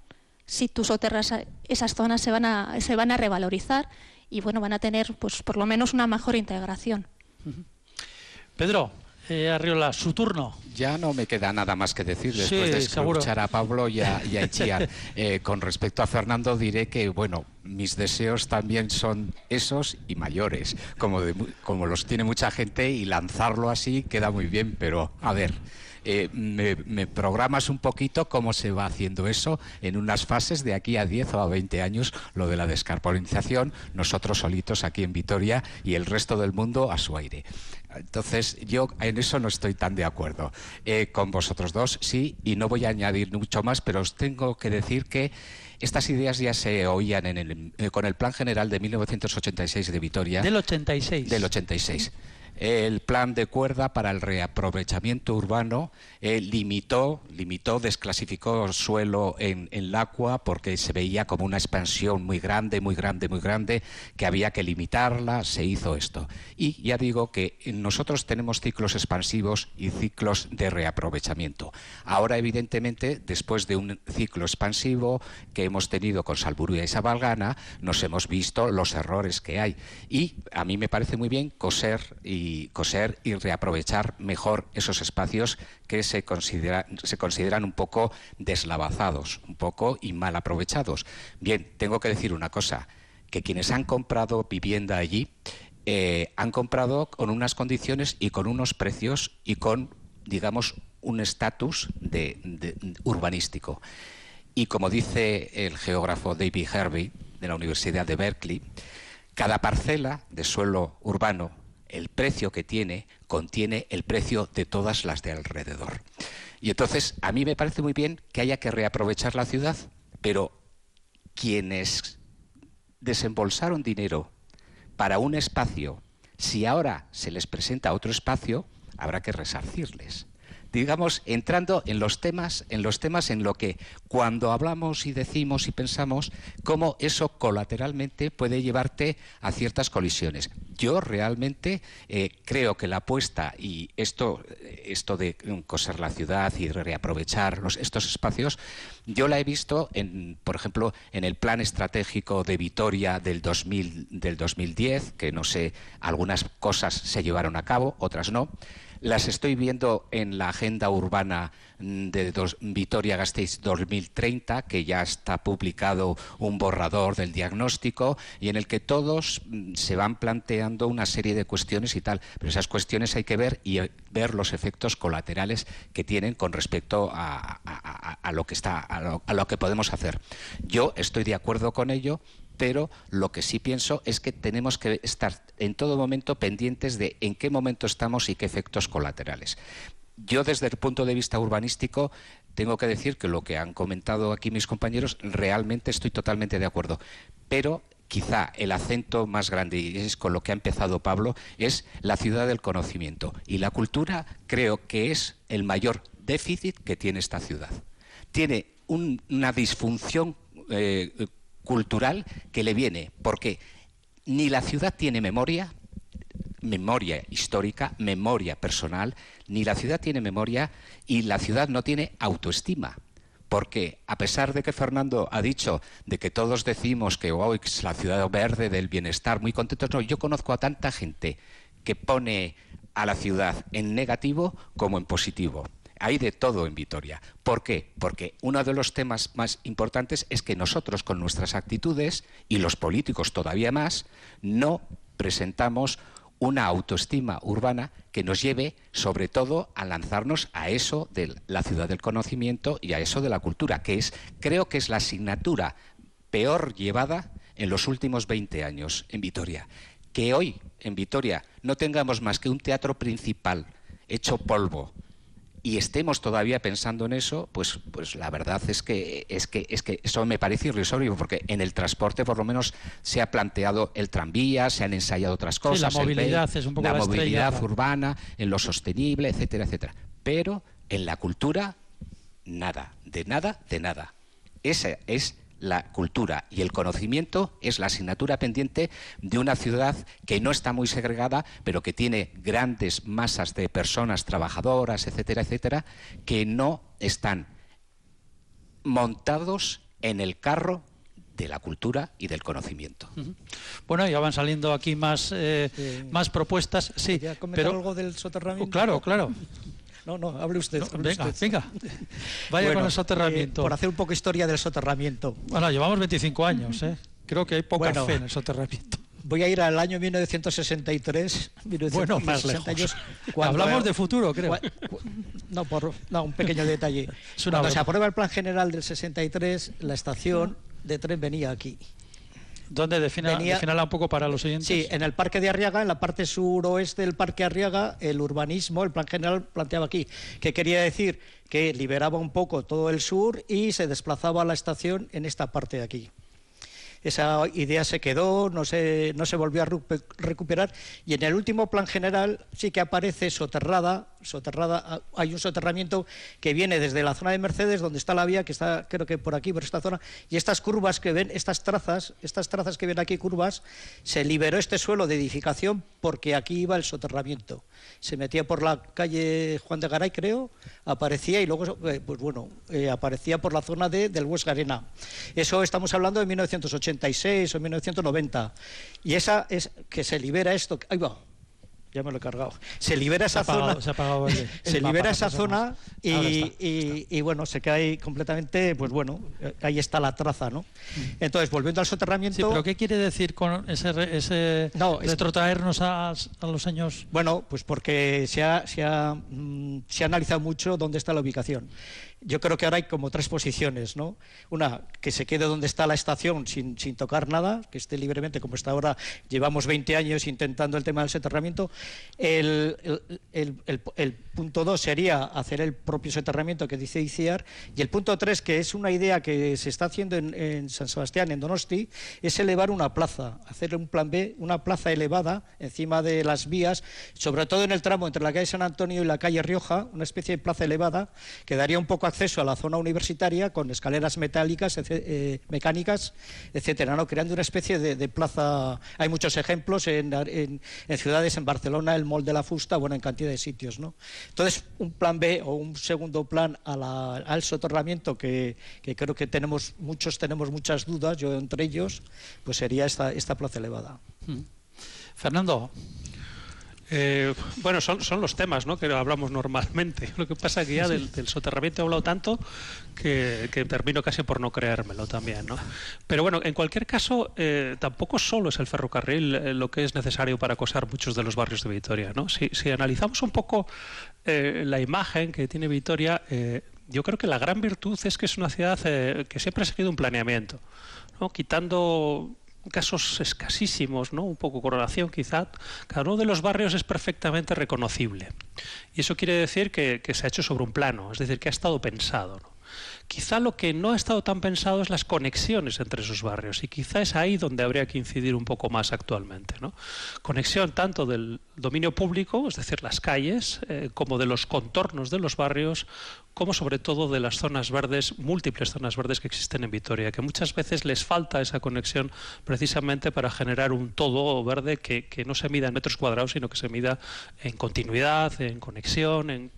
Si tú soterras esas zonas se van a, se van a revalorizar y bueno, van a tener pues por lo menos una mejor integración. Pedro, eh, Arriola, su turno. Ya no me queda nada más que decir después de escuchar a Pablo y a, y [LAUGHS] eh, con respecto a Fernando diré que, bueno, mis deseos también son esos y mayores, como, como los tiene mucha gente y lanzarlo así queda muy bien, pero a ver. Eh, me, programas un poquito cómo se va haciendo eso en unas fases de aquí a 10 o a 20 años, lo de la descarbonización, nosotros solitos aquí en Vitoria y el resto del mundo a su aire. Entonces, yo en eso no estoy tan de acuerdo. Eh, con vosotros dos, sí, y no voy a añadir mucho más, pero os tengo que decir que estas ideas ya se oían en eh, con el Plan General de 1986 de Vitoria. Del 86. Del 86 el plan de cuerda para el reaprovechamiento urbano eh, limitó, limitó, desclasificó suelo en, en el agua porque se veía como una expansión muy grande, muy grande, muy grande, que había que limitarla, se hizo esto. Y ya digo que nosotros tenemos ciclos expansivos y ciclos de reaprovechamiento. Ahora, evidentemente, después de un ciclo expansivo que hemos tenido con Salburua y Sabalgana, nos hemos visto los errores que hay. Y a mí me parece muy bien coser y y coser y reaprovechar mejor esos espacios que se, consideran un poco deslavazados, un poco y mal aprovechados. Bien, tengo que decir una cosa, que quienes han comprado vivienda allí eh, han comprado con unas condiciones y con unos precios y con, digamos, un estatus de, urbanístico. Y como dice el geógrafo David Hervey de la Universidad de Berkeley, cada parcela de suelo urbano el precio que tiene contiene el precio de todas las de alrededor. Y entonces, a mí me parece muy bien que haya que reaprovechar la ciudad, pero quienes desembolsaron dinero para un espacio, si ahora se les presenta otro espacio, habrá que resarcirles digamos, entrando en los temas, en los temas en lo que cuando hablamos y decimos y pensamos, cómo eso colateralmente puede llevarte a ciertas colisiones. Yo realmente eh, creo que la apuesta y esto, esto de coser la ciudad y reaprovechar estos espacios, yo la he visto, en, por ejemplo, en el plan estratégico de Vitoria del, 2000, del 2010, que no sé, algunas cosas se llevaron a cabo, otras no las estoy viendo en la agenda urbana mm, de Vitoria-Gasteiz 2030, que ya está publicado un borrador del diagnóstico y en el que todos mm, se van planteando una serie de cuestiones y tal. Pero esas cuestiones hay que ver y eh, ver los efectos colaterales que tienen con respecto a, a lo que podemos hacer. Yo estoy de acuerdo con ello, pero lo que sí pienso es que tenemos que estar en todo momento pendientes de en qué momento estamos y qué efectos colaterales. Yo desde el punto de vista urbanístico tengo que decir que lo que han comentado aquí mis compañeros realmente estoy totalmente de acuerdo, pero quizá el acento más grande, y es con lo que ha empezado Pablo, es la ciudad del conocimiento. Y la cultura creo que es el mayor déficit que tiene esta ciudad. Tiene una disfunción eh, cultural que le viene, porque ni la ciudad tiene memoria, memoria histórica, memoria personal, ni la ciudad tiene memoria y la ciudad no tiene autoestima. Porque a pesar de que Fernando ha dicho de que todos decimos que hoy es la ciudad verde del bienestar, muy contentos, no, yo conozco a tanta gente que pone a la ciudad en negativo como en positivo hay de todo en Vitoria. ¿Por qué? Porque uno de los temas más importantes es que nosotros con nuestras actitudes, y los políticos todavía más, no presentamos una autoestima urbana que nos lleve sobre todo a lanzarnos a eso de la ciudad del conocimiento y a eso de la cultura, que es creo que es la asignatura peor llevada en los últimos 20 años en Vitoria. Que hoy en Vitoria no tengamos más que un teatro principal hecho polvo, y estemos todavía pensando en eso, pues, pues la verdad es que, es, que, es que eso me parece irrisorio, porque en el transporte por lo menos se ha planteado el tranvía, se han ensayado otras cosas. la movilidad es un poco la, movilidad urbana, en lo sostenible, etcétera, etcétera. Pero en la cultura, nada, de nada, de nada. Esa es la cultura y el conocimiento es la asignatura pendiente de una ciudad que no está muy segregada, pero que tiene grandes masas de personas trabajadoras, etcétera, etcétera, que no están montados en el carro de la cultura y del conocimiento. Bueno, ya van saliendo aquí más, eh, más propuestas. Sí, pero algo del soterramiento. claro, claro. No, no, hable usted. venga, venga. Vaya con el soterramiento. Eh, por hacer un poco historia del soterramiento. Bueno, llevamos 25 años, ¿eh? Creo que hay poca fe en el soterramiento. Voy a ir al año 1963. bueno, más lejos. [LAUGHS] Hablamos de futuro, creo. no, por no, un pequeño detalle. [LAUGHS] Cuando se aprueba el plan general del 63, la estación de tren venía aquí. ¿Dónde defina, un poco para los oyentes? Sí, en el Parque de Arriaga, en la parte suroeste del Parque Arriaga, el urbanismo, el plan general planteaba aquí, que quería decir que liberaba un poco todo el sur y se desplazaba a la estación en esta parte de aquí esa idea se quedó, no se, no se volvió a recuperar y en el último plan general sí que aparece soterrada, soterrada, ah, hay un soterramiento que viene desde la zona de Mercedes, donde está la vía, que está creo que por aquí, por esta zona, y estas curvas que ven, estas trazas, estas trazas que ven aquí curvas, se liberó este suelo de edificación porque aquí iba el soterramiento. Se metía por la calle Juan de Garay, creo, aparecía y luego, eh, pues bueno, eh, aparecía por la zona de, del Huesca Arena. Eso estamos hablando de 1980 o 1990. Y esa es que se libera esto. Ahí va ya me lo he cargado. Se libera esa zona. Se, libera esa zona y, bueno, se cae completamente, pues bueno, ahí está la traza, ¿no? Entonces, volviendo al soterramiento. Sí, pero ¿qué quiere decir con ese, ese no, retrotraernos a, los años? Bueno, pues porque se ha, se, ha, mm, se ha analizado mucho dónde está la ubicación yo creo que ahora hay como tres posiciones, ¿no? Una, que se quede donde está la estación sin, tocar nada, que esté libremente como está ahora. Llevamos 20 años intentando el tema del soterramiento. El, el, el, punto dos sería hacer el propio soterramiento que dice ICIAR. Y el punto tres, que es una idea que se está haciendo en, en, San Sebastián, en Donosti, es elevar una plaza, hacer un plan B, una plaza elevada encima de las vías, sobre todo en el tramo entre la calle San Antonio y la calle Rioja, una especie de plaza elevada que daría un poco acceso a la zona universitaria con escaleras metálicas, eh, mecánicas, etcétera, ¿no? creando una especie de, plaza. Hay muchos ejemplos en, ciudades, en Barcelona, el Mall de la Fusta, bueno, en cantidad de sitios. ¿no? Entonces, un plan B o un segundo plan al soterramiento que, creo que tenemos muchos tenemos muchas dudas, yo entre ellos, pues sería esta, esta plaza elevada. Hmm. Fernando. Eh, bueno, son, son los temas ¿no? que hablamos normalmente. [LAUGHS] Lo que pasa es que ya del, soterramiento he hablado tanto que, termino casi por no creérmelo también. ¿no? Pero bueno, en cualquier caso, eh, tampoco solo es el ferrocarril eh, lo que es necesario para acosar muchos de los barrios de Vitoria. ¿no? Si, si analizamos un poco la imagen que tiene Vitoria, yo creo que la gran virtud es que es una ciudad que siempre ha seguido un planeamiento. Quitando casos escasísimos, ¿no? un poco correlación quizá, cada uno de los barrios es perfectamente reconocible. Y eso quiere decir que, se ha hecho sobre un plano, es decir, que ha estado pensado. Quizá lo que no ha estado tan pensado es las conexiones entre esos barrios y quizá es ahí donde habría que incidir un poco más actualmente. ¿no? Conexión tanto del dominio público, es decir, las calles, eh, como de los contornos de los barrios, como sobre todo de las zonas verdes, múltiples zonas verdes que existen en Vitoria, que muchas veces les falta esa conexión precisamente para generar un todo verde que, no se mida en metros cuadrados, sino que se mida en continuidad, en conexión, en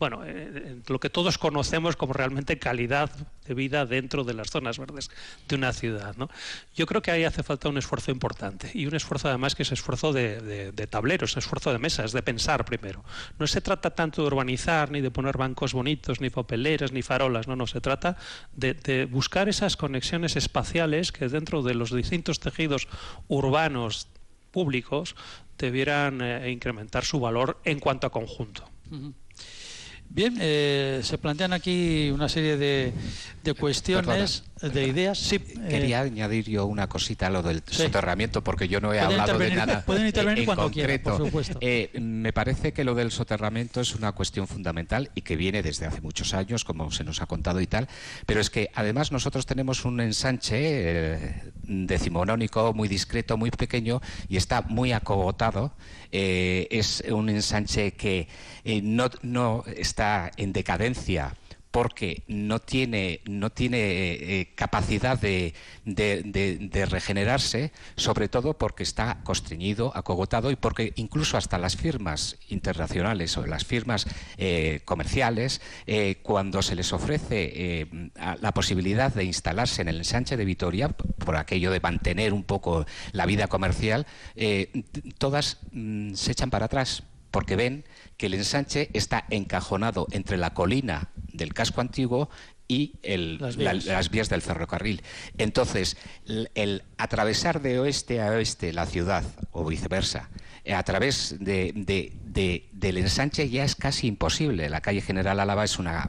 bueno, eh, lo que todos conocemos como realmente calidad de vida dentro de las zonas verdes de una ciudad. ¿no? Yo creo que ahí hace falta un esfuerzo importante y un esfuerzo además que es esfuerzo de, tableros, esfuerzo de mesas, de pensar primero. No se trata tanto de urbanizar, ni de poner bancos bonitos, ni papeleras, ni farolas, no, no, se trata de, buscar esas conexiones espaciales que dentro de los distintos tejidos urbanos públicos debieran eh, incrementar su valor en cuanto a conjunto. Bien, eh, se plantean aquí una serie de, de cuestiones, de ideas. Sí, Quería eh, añadir yo una cosita a lo del soterramiento, porque yo no he hablado de nada pueden intervenir cuando concreto. por supuesto. Eh, me parece que lo del soterramiento es una cuestión fundamental y que viene desde hace muchos años, como se nos ha contado y tal, pero es que además nosotros tenemos un ensanche decimonónico muy discreto, muy pequeño y está muy acogotado. Es un ensanche que no, no está en decadencia porque no tiene, no tiene eh, capacidad de, regenerarse, sobre todo porque está constreñido, acogotado y porque incluso hasta las firmas internacionales o las firmas eh, comerciales, eh, cuando se les ofrece la posibilidad de instalarse en el ensanche de Vitoria, por aquello de mantener un poco la vida comercial, todas mm, se echan para atrás porque ven que el ensanche está encajonado entre la colina del casco antiguo y las, vías. del ferrocarril. Entonces, el, atravesar de oeste a oeste la ciudad, o viceversa, a través de, del ensanche ya es casi imposible. La calle General Álava es una,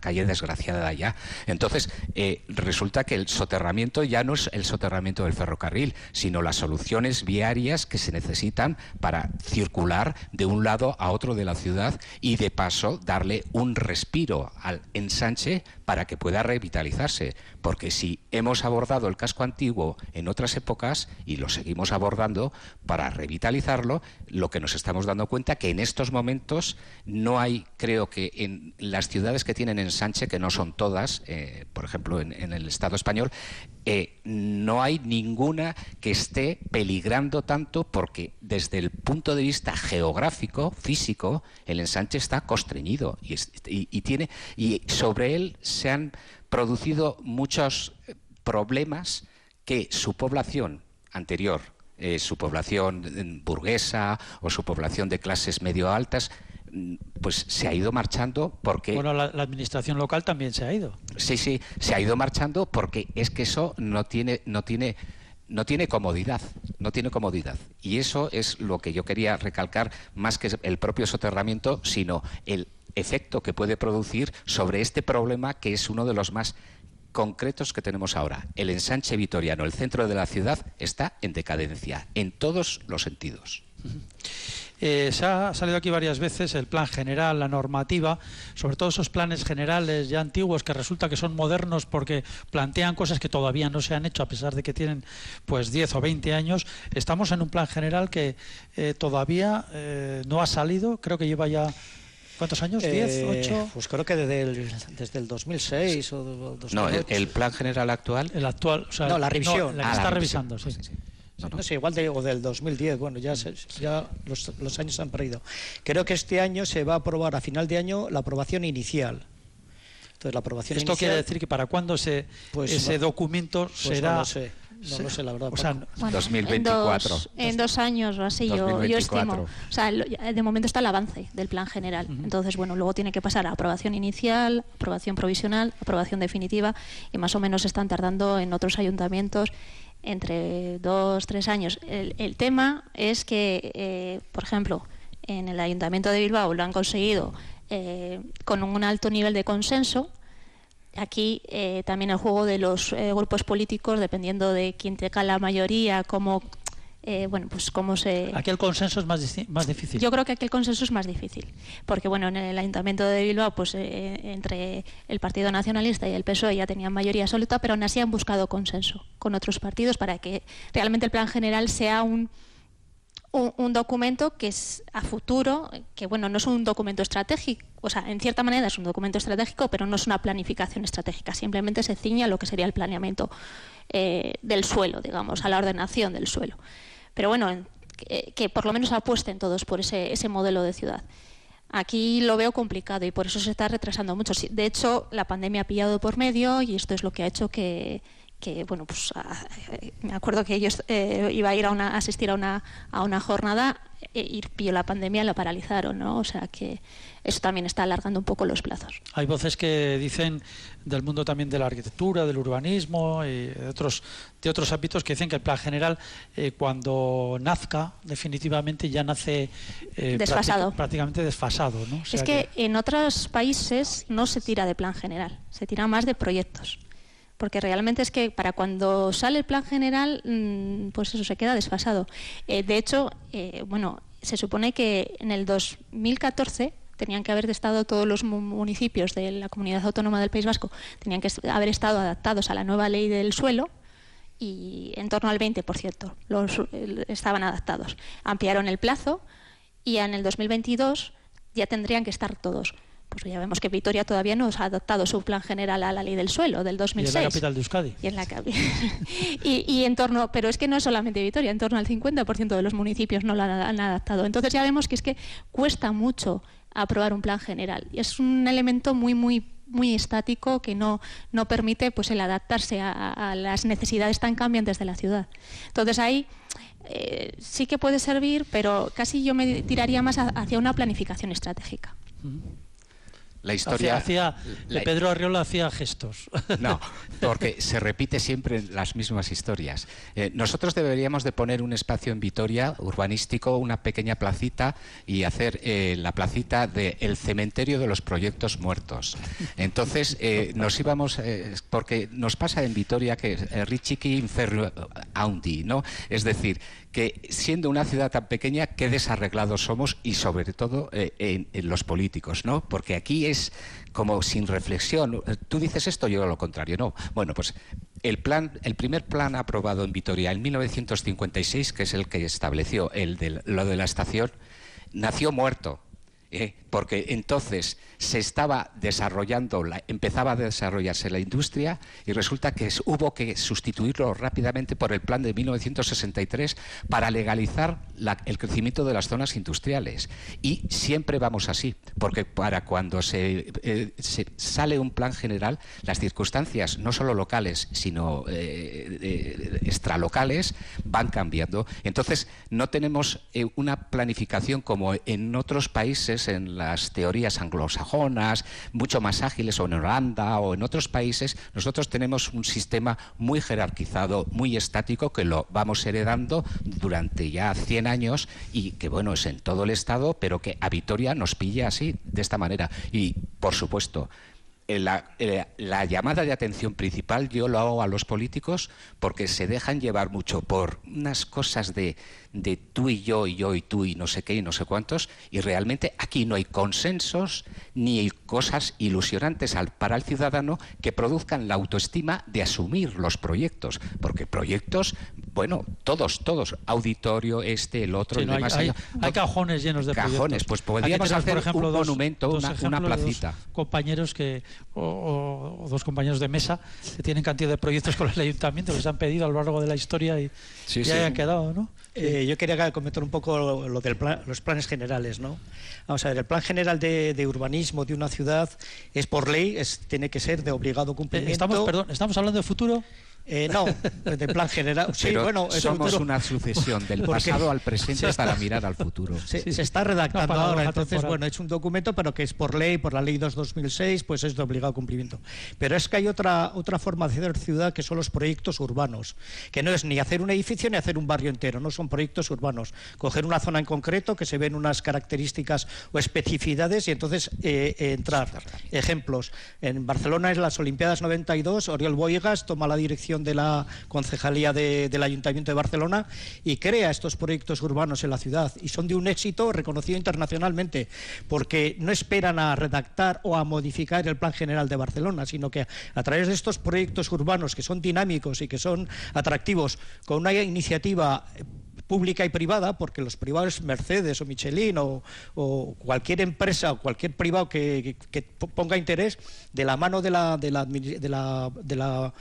calle desgraciada allá. Entonces, eh, resulta que el soterramiento ya no es el soterramiento del ferrocarril, sino las soluciones viarias que se necesitan para circular de un lado a otro de la ciudad y de paso darle un respiro al ensanche para que pueda revitalizarse. Porque si hemos abordado el casco antiguo en otras épocas y lo seguimos abordando para revitalizarlo, lo que nos estamos dando cuenta que en estos momentos no hay, creo que en las ciudades que tienen ensanche, que no son todas, eh, por ejemplo en, el Estado español, eh, no hay ninguna que esté peligrando tanto porque desde el punto de vista geográfico, físico, el ensanche está constreñido y, tiene y sobre él se han producido muchos problemas que su población anterior eh, su población burguesa o su población de clases medio altas, mm, pues se ha ido marchando porque... Bueno, la, administración local también se ha ido. Sí, sí, se ha ido marchando porque es que eso no tiene, no tiene, no tiene comodidad, no tiene comodidad. Y eso es lo que yo quería recalcar, más que el propio soterramiento, sino el efecto que puede producir sobre este problema que es uno de los más concretos que tenemos ahora. El ensanche vitoriano, el centro de la ciudad, está en decadencia, en todos los sentidos. Eh, se ha salido aquí varias veces el plan general, la normativa, sobre todo esos planes generales ya antiguos que resulta que son modernos porque plantean cosas que todavía no se han hecho a pesar de que tienen pues 10 o 20 años. Estamos en un plan general que eh, todavía eh, no ha salido, creo que lleva ya ¿Cuántos años? ¿10? ¿8? Pues creo que desde el, desde el 2006 o 2008. No, el, plan general actual. El actual, o sea, no, la revisión. la que está revisando, sí. No, sé, igual de, o del 2010, bueno, ya, ya los, los, años han perdido. Creo que este año se va a aprobar, a final de año, la aprobación inicial. Entonces, la aprobación ¿Esto quiere decir que para cuándo se, pues ese documento pues será No lo sé, la verdad. O sea, 2024. En dos, años o así, yo, yo, estimo. O sea, de momento está el avance del plan general. Entonces, bueno, luego tiene que pasar a aprobación inicial, aprobación provisional, aprobación definitiva, y más o menos están tardando en otros ayuntamientos entre dos, tres años. El, tema es que, eh, por ejemplo, en el Ayuntamiento de Bilbao lo han conseguido eh, con un alto nivel de consenso. Aquí eh, también el juego de los grupos políticos, dependiendo de quién tenga la mayoría, cómo eh, bueno, pues cómo se... Aquí el consenso es más, más difícil. Yo creo que aquí el consenso es más difícil, porque bueno, en el Ayuntamiento de Bilbao, pues eh, entre el Partido Nacionalista y el PSOE ya tenían mayoría absoluta, pero aún así han buscado consenso con otros partidos para que realmente el plan general sea un, un, documento que es a futuro, que bueno, no es un documento estratégico, o sea, en cierta manera es un documento estratégico, pero no es una planificación estratégica, simplemente se ciña a lo que sería el planeamiento eh, del suelo, digamos, a la ordenación del suelo pero bueno, que, por lo menos apuesten todos por ese, ese modelo de ciudad. Aquí lo veo complicado y por eso se está retrasando mucho. De hecho, la pandemia ha pillado por medio y esto es lo que ha hecho que, bueno, pues me acuerdo que ellos eh, iba a ir a, una, asistir a una, a una jornada y pilló la pandemia y la paralizaron, ¿no? O sea que eso también está alargando un poco los plazos. Hay voces que dicen del mundo también de la arquitectura, del urbanismo y de otros, de otros ámbitos que dicen que el plan general eh, cuando nazca definitivamente ya nace eh, desfasado. prácticamente desfasado. ¿no? es que, en otros países no se tira de plan general, se tira más de proyectos porque realmente es que para cuando sale el plan general, mm, pues eso se queda desfasado. Eh, de hecho, bueno, se supone que en el 2014 tenían que haber estado todos los municipios de la comunidad autónoma del País Vasco, tenían que haber estado adaptados a la nueva ley del suelo y en torno al 20% los, estaban adaptados. Ampliaron el plazo y en el 2022 ya tendrían que estar todos. Pues ya vemos que Vitoria todavía no ha adaptado su plan general a la ley del suelo del 2006. Y en la capital de Euskadi. Y en, la [LAUGHS] y, y, en torno, pero es que no es solamente Vitoria, en torno al 50% de los municipios no lo han adaptado. Entonces ya vemos que es que cuesta mucho aprobar un plan general. Y es un elemento muy, muy muy estático que no, no permite pues el adaptarse a, las necesidades tan cambiantes de la ciudad. Entonces ahí eh, sí que puede servir, pero casi yo me tiraría más hacia una planificación estratégica. La historia. Pedro Arriola hacía gestos. No, porque se repite siempre las mismas historias. Eh, nosotros deberíamos de poner un espacio en Vitoria, urbanístico, una pequeña placita y hacer eh, la placita del cementerio de los proyectos muertos. Entonces, eh, nos íbamos, porque nos pasa en Vitoria que Richiqui Inferno Aundi, ¿no? Es decir, que siendo una ciudad tan pequeña, qué desarreglados somos y sobre todo en, en los políticos, ¿no? Porque aquí es como sin reflexión. Tú dices esto, yo lo contrario. No. Bueno, pues el plan, el primer plan aprobado en Vitoria en 1956, que es el que estableció el de, lo de la estación, nació muerto. ¿Eh? porque entonces se estaba desarrollando, empezaba a desarrollarse la industria y resulta que hubo que sustituirlo rápidamente por el plan de 1963 para legalizar el crecimiento de las zonas industriales. Y siempre vamos así, porque para cuando se, eh, sale un plan general, las circunstancias no solo locales, sino eh, extralocales, van cambiando. Entonces, no tenemos una planificación como en otros países, en las teorías anglosajonas, mucho más ágiles, o en Holanda o en otros países, nosotros tenemos un sistema muy jerarquizado, muy estático, que lo vamos heredando durante ya 100 años y que, bueno, es en todo el Estado, pero que a Vitoria nos pilla así, de esta manera. Y, por supuesto, la, la, llamada de atención principal yo lo hago a los políticos porque se dejan llevar mucho por unas cosas de de tú y yo y yo y tú y no sé qué y no sé cuántos, y realmente aquí no hay consensos ni hay cosas ilusionantes para el ciudadano que produzcan la autoestima de asumir los proyectos, porque proyectos, bueno, todos, todos, auditorio, este, el otro, el demás, hay, cajones llenos de cajones, pues podríamos hacer por ejemplo, un monumento, una, placita. compañeros que, o, dos compañeros de mesa que tienen cantidad de proyectos con el ayuntamiento que se han pedido a lo largo de la historia y ya hayan quedado, ¿no? Eh, yo quería comentar un poco lo, de los planes generales, ¿no? Vamos a ver, el plan general de, urbanismo de una ciudad es por ley, es, tiene que ser de obligado cumplimiento. Estamos, perdón, estamos hablando de futuro. Eh, no, de plan general. Sí, bueno, somos una sucesión del pasado al [LAUGHS] presente para mirar al futuro. Se, está redactando ahora, entonces, bueno, es un documento, pero que es por ley, por la ley 2-2006, pues es de obligado cumplimiento. Pero es que hay otra, otra forma de hacer ciudad que son los proyectos urbanos, que no es ni hacer un edificio ni hacer un barrio entero, no son proyectos urbanos. Coger una zona en concreto que se ven unas características o especificidades y entonces eh, entrar. Ejemplos, en Barcelona es las Olimpiadas 92, Oriol Boigas toma la dirección de la Concejalía del Ayuntamiento de Barcelona y crea estos proyectos urbanos en la ciudad. Y son de un éxito reconocido internacionalmente porque no esperan a redactar o a modificar el Plan General de Barcelona, sino que a través de estos proyectos urbanos que son dinámicos y que son atractivos con una iniciativa pública y privada, porque los privados, Mercedes o Michelin o, cualquier empresa o cualquier privado que, ponga interés, de la mano de la, de de la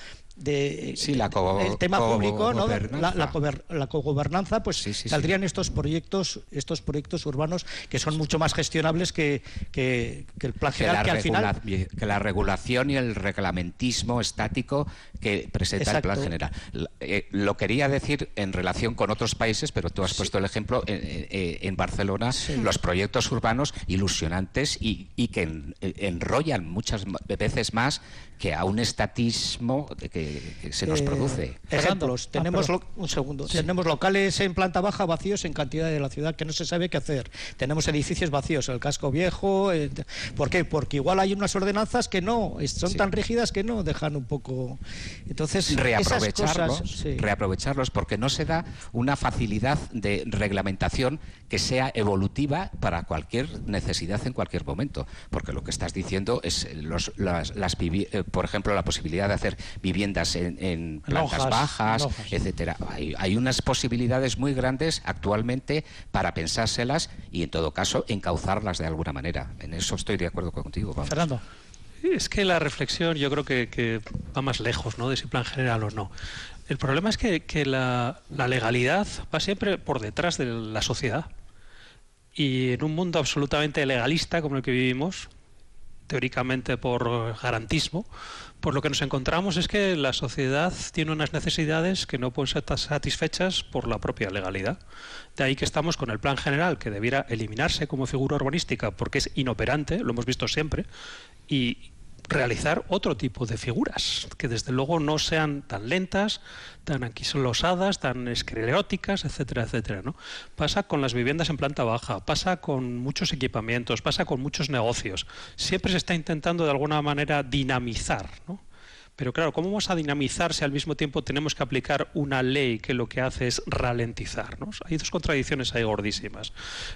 sí, la el tema público, ¿no? la, la, cogobernanza, pues saldrían estos proyectos, estos proyectos urbanos que son mucho más gestionables que, que, el plan general, que, al final que la regulación y el reglamentismo estático que presenta el plan general. Eh, lo quería decir en relación con otros países, pero tú has puesto el ejemplo en, Barcelona, los proyectos urbanos ilusionantes y, y que enrollan muchas veces más que a un estatismo que, se nos eh, produce. Ejemplos, ah, tenemos un segundo, tenemos locales en planta baja vacíos en cantidad de la ciudad que no se sabe qué hacer. Tenemos edificios vacíos, el casco viejo. ¿Por qué? Porque igual hay unas ordenanzas que no, son tan rígidas que no dejan un poco. Entonces, reaprovecharlos, reaprovecharlos, porque no se da una facilidad de reglamentación que sea evolutiva para cualquier necesidad en cualquier momento. Porque lo que estás diciendo es los, las, las eh, por ejemplo, la posibilidad de hacer viviendas en, plantas bajas, etcétera. Hay, unas posibilidades muy grandes actualmente para pensárselas y, en todo caso, encauzarlas de alguna manera. En eso estoy de acuerdo contigo. Fernando. Es que la reflexión yo creo que, va más lejos, ¿no? De si plan general o no. El problema es que, la, la, legalidad va siempre por detrás de la sociedad. Y en un mundo absolutamente legalista como el que vivimos, teóricamente por garantismo, pues lo que nos encontramos es que la sociedad tiene unas necesidades que no pueden ser satisfechas por la propia legalidad. De ahí que estamos con el plan general que debiera eliminarse como figura urbanística porque es inoperante, lo hemos visto siempre, y, realizar otro tipo de figuras, que desde luego no sean tan lentas, tan anquilosadas, tan escleróticas, etcétera, etcétera. ¿no? Pasa con las viviendas en planta baja, pasa con muchos equipamientos, pasa con muchos negocios. Siempre se está intentando de alguna manera dinamizar. ¿no? Pero claro, ¿cómo vamos a dinamizar si al mismo tiempo tenemos que aplicar una ley que lo que hace es ralentizarnos? Hay dos contradicciones ahí gordísimas.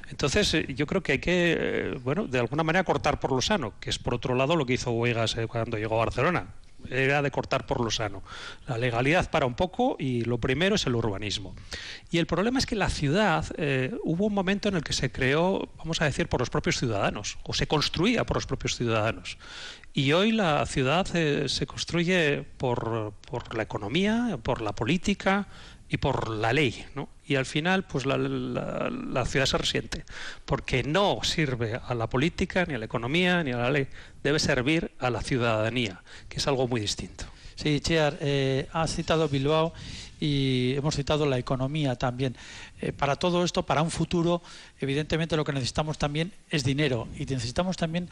Entonces, eh, yo creo que hay que, eh, bueno, de alguna manera cortar por lo sano, que es por otro lado lo que hizo Huegas eh, cuando llegó a Barcelona era de cortar por lo sano. La legalidad para un poco y lo primero es el urbanismo. Y el problema es que la ciudad hubo un momento en el que se creó, vamos a decir, por los propios ciudadanos, o se construía por los propios ciudadanos. Y hoy la ciudad eh, se construye por, por, la economía, por la política y por la ley, ¿no? Y al final, pues la, la, ciudad se resiente, porque no sirve a la política, ni a la economía, ni a la ley. Debe servir a la ciudadanía, que es algo muy distinto. Sí, Chear, eh, ha citado Bilbao y hemos citado la economía también. Eh, para todo esto, para un futuro, evidentemente lo que necesitamos también es dinero y necesitamos también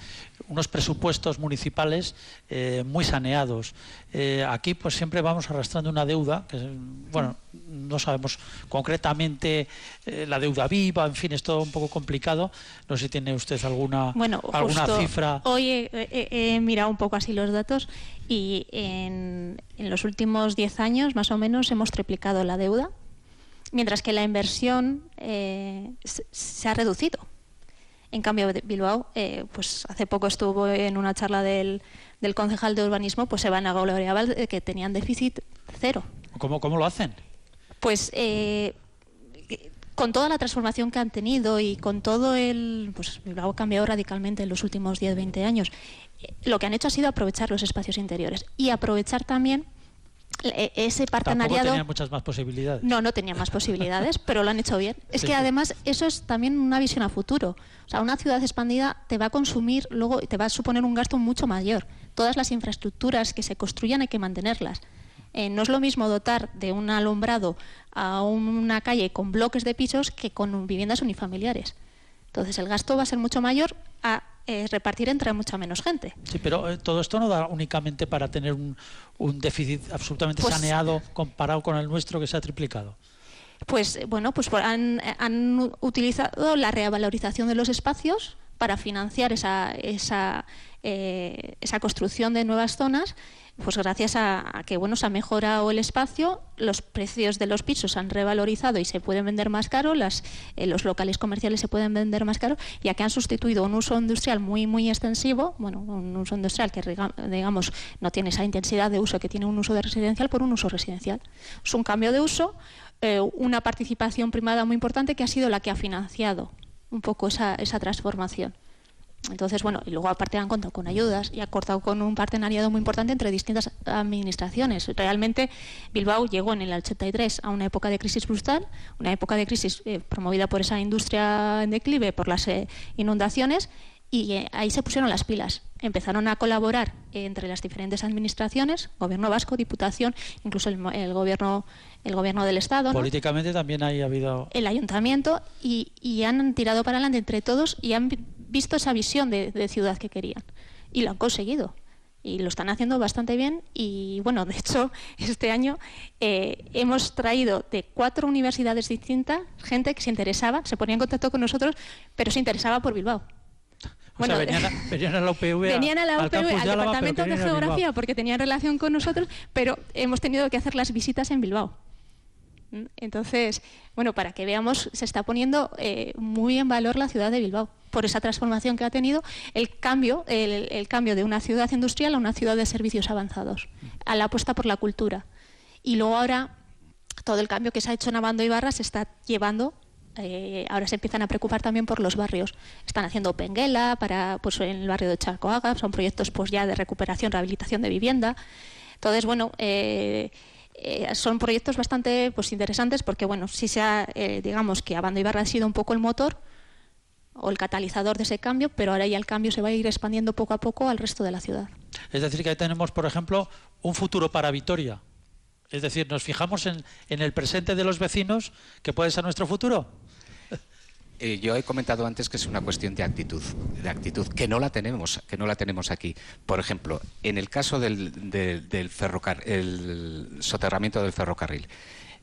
unos presupuestos municipales eh, muy saneados. Eh, aquí pues siempre vamos arrastrando una deuda, que bueno, no sabemos concretamente la deuda viva, en fin, es todo un poco complicado. No sé si tiene usted alguna, bueno, alguna cifra. Hoy he, mirado un poco así los datos y en, en los últimos 10 años más o menos hemos triplicado la deuda mientras que la inversión eh, se ha reducido. En cambio, Bilbao, eh, pues hace poco estuvo en una charla del, concejal de urbanismo, pues se van a gloriar de que tenían déficit cero. ¿Cómo, cómo lo hacen? Pues eh, con toda la transformación que han tenido y con todo el... Pues Bilbao ha cambiado radicalmente en los últimos 10, 20 años. Lo que han hecho ha sido aprovechar los espacios interiores y aprovechar también ese partenariado. Tampoco muchas más posibilidades. No, no tenía más posibilidades, pero lo han hecho bien. Es que además eso es también una visión a futuro. O sea, una ciudad expandida te va a consumir, luego te va a suponer un gasto mucho mayor. Todas las infraestructuras que se construyan hay que mantenerlas. Eh, no es lo mismo dotar de un alumbrado a una calle con bloques de pisos que con viviendas unifamiliares. Entonces el gasto va a ser mucho mayor a eh, repartir entre mucha menos gente. Sí, pero eh, todo esto no da únicamente para tener un, déficit absolutamente pues saneado comparado con el nuestro que se ha triplicado pues bueno, pues han, han, utilizado la revalorización de los espacios para financiar esa, esa, eh, esa construcción de nuevas zonas pues gracias a, que bueno se ha mejorado el espacio, los precios de los pisos se han revalorizado y se pueden vender más caro, las, eh, los locales comerciales se pueden vender más caro, ya que han sustituido un uso industrial muy muy extensivo, bueno, un uso industrial que digamos no tiene esa intensidad de uso que tiene un uso de residencial por un uso residencial. Es un cambio de uso, eh, una participación primada muy importante que ha sido la que ha financiado un poco esa, esa transformación. Entonces, bueno, y luego aparte han contado con ayudas y ha cortado con un partenariado muy importante entre distintas administraciones. Realmente Bilbao llegó en el 83 a una época de crisis brutal, una época de crisis eh, promovida por esa industria en declive, por las eh, inundaciones, y eh, ahí se pusieron las pilas. Empezaron a colaborar entre las diferentes administraciones, gobierno vasco, diputación, incluso el, gobierno el gobierno del estado. Políticamente también ha habido el ayuntamiento y, y han tirado para adelante entre todos y han visto esa visión de, ciudad que querían. Y lo han conseguido y lo están haciendo bastante bien y bueno, de hecho [LAUGHS] este año eh, hemos traído de cuatro universidades distintas gente que se interesaba, se ponía en contacto con nosotros, pero se interesaba por Bilbao. Bueno, [LAUGHS] venían, a, la UPV, venían a la UPV, al, Departamento de Geografía porque tenían relación con nosotros, pero hemos tenido que hacer las visitas en Bilbao. Entonces, bueno, para que veamos, se está poniendo eh, muy en valor la ciudad de Bilbao por esa transformación que ha tenido el cambio, el, cambio de una ciudad industrial a una ciudad de servicios avanzados, a la apuesta por la cultura. Y luego ahora todo el cambio que se ha hecho en Abando y Barra se está llevando eh, ahora se empiezan a preocupar también por los barrios. Están haciendo Penguela para, pues, en el barrio de Charcoaga, son proyectos pues, ya de recuperación, rehabilitación de vivienda. Entonces, bueno, eh, eh, son proyectos bastante pues, interesantes porque, bueno, si sea, eh, digamos que Abando Ibarra ha sido un poco el motor o el catalizador de ese cambio, pero ahora ya el cambio se va a ir expandiendo poco a poco al resto de la ciudad. Es decir, que ahí tenemos, por ejemplo, un futuro para Vitoria. Es decir, nos fijamos en, en el presente de los vecinos, que puede ser nuestro futuro. Eh, yo he comentado antes que es una cuestión de actitud, de actitud que no la tenemos, que no la tenemos aquí. Por ejemplo, en el caso del, del, ferrocarril, el soterramiento del ferrocarril,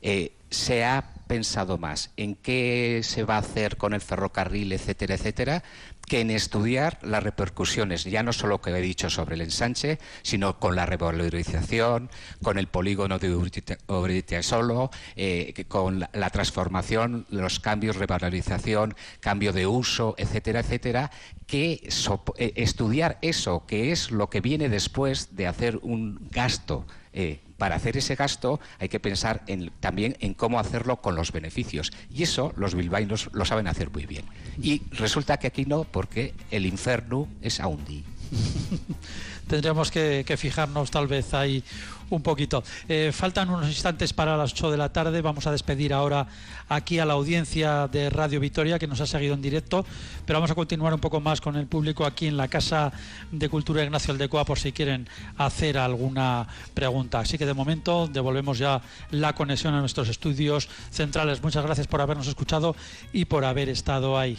eh, se ha pensado más en qué se va a hacer con el ferrocarril, etcétera, etcétera, que en estudiar las repercusiones, ya no solo que he dicho sobre el ensanche, sino con la revalorización, con el polígono de Uritia solo, eh, con la, transformación, los cambios, revalorización, cambio de uso, etcétera, etcétera, que eh, estudiar eso, que es lo que viene después de hacer un gasto. Eh, para hacer ese gasto hay que pensar también en cómo hacerlo con los beneficios. Y eso los bilbaínos lo saben hacer muy bien. Y resulta que aquí no, porque el inferno es Aundi. [LAUGHS] Tendríamos que, que fijarnos tal vez ahí un poquito. Eh, faltan unos instantes para las 8 de la tarde. Vamos a despedir ahora aquí a la audiencia de Radio Vitoria que nos ha seguido en directo, pero vamos a continuar un poco más con el público aquí en la Casa de Cultura Ignacio Aldecoa por si quieren hacer alguna pregunta. Así que de momento devolvemos ya la conexión a nuestros estudios centrales. Muchas gracias por habernos escuchado y por haber estado ahí.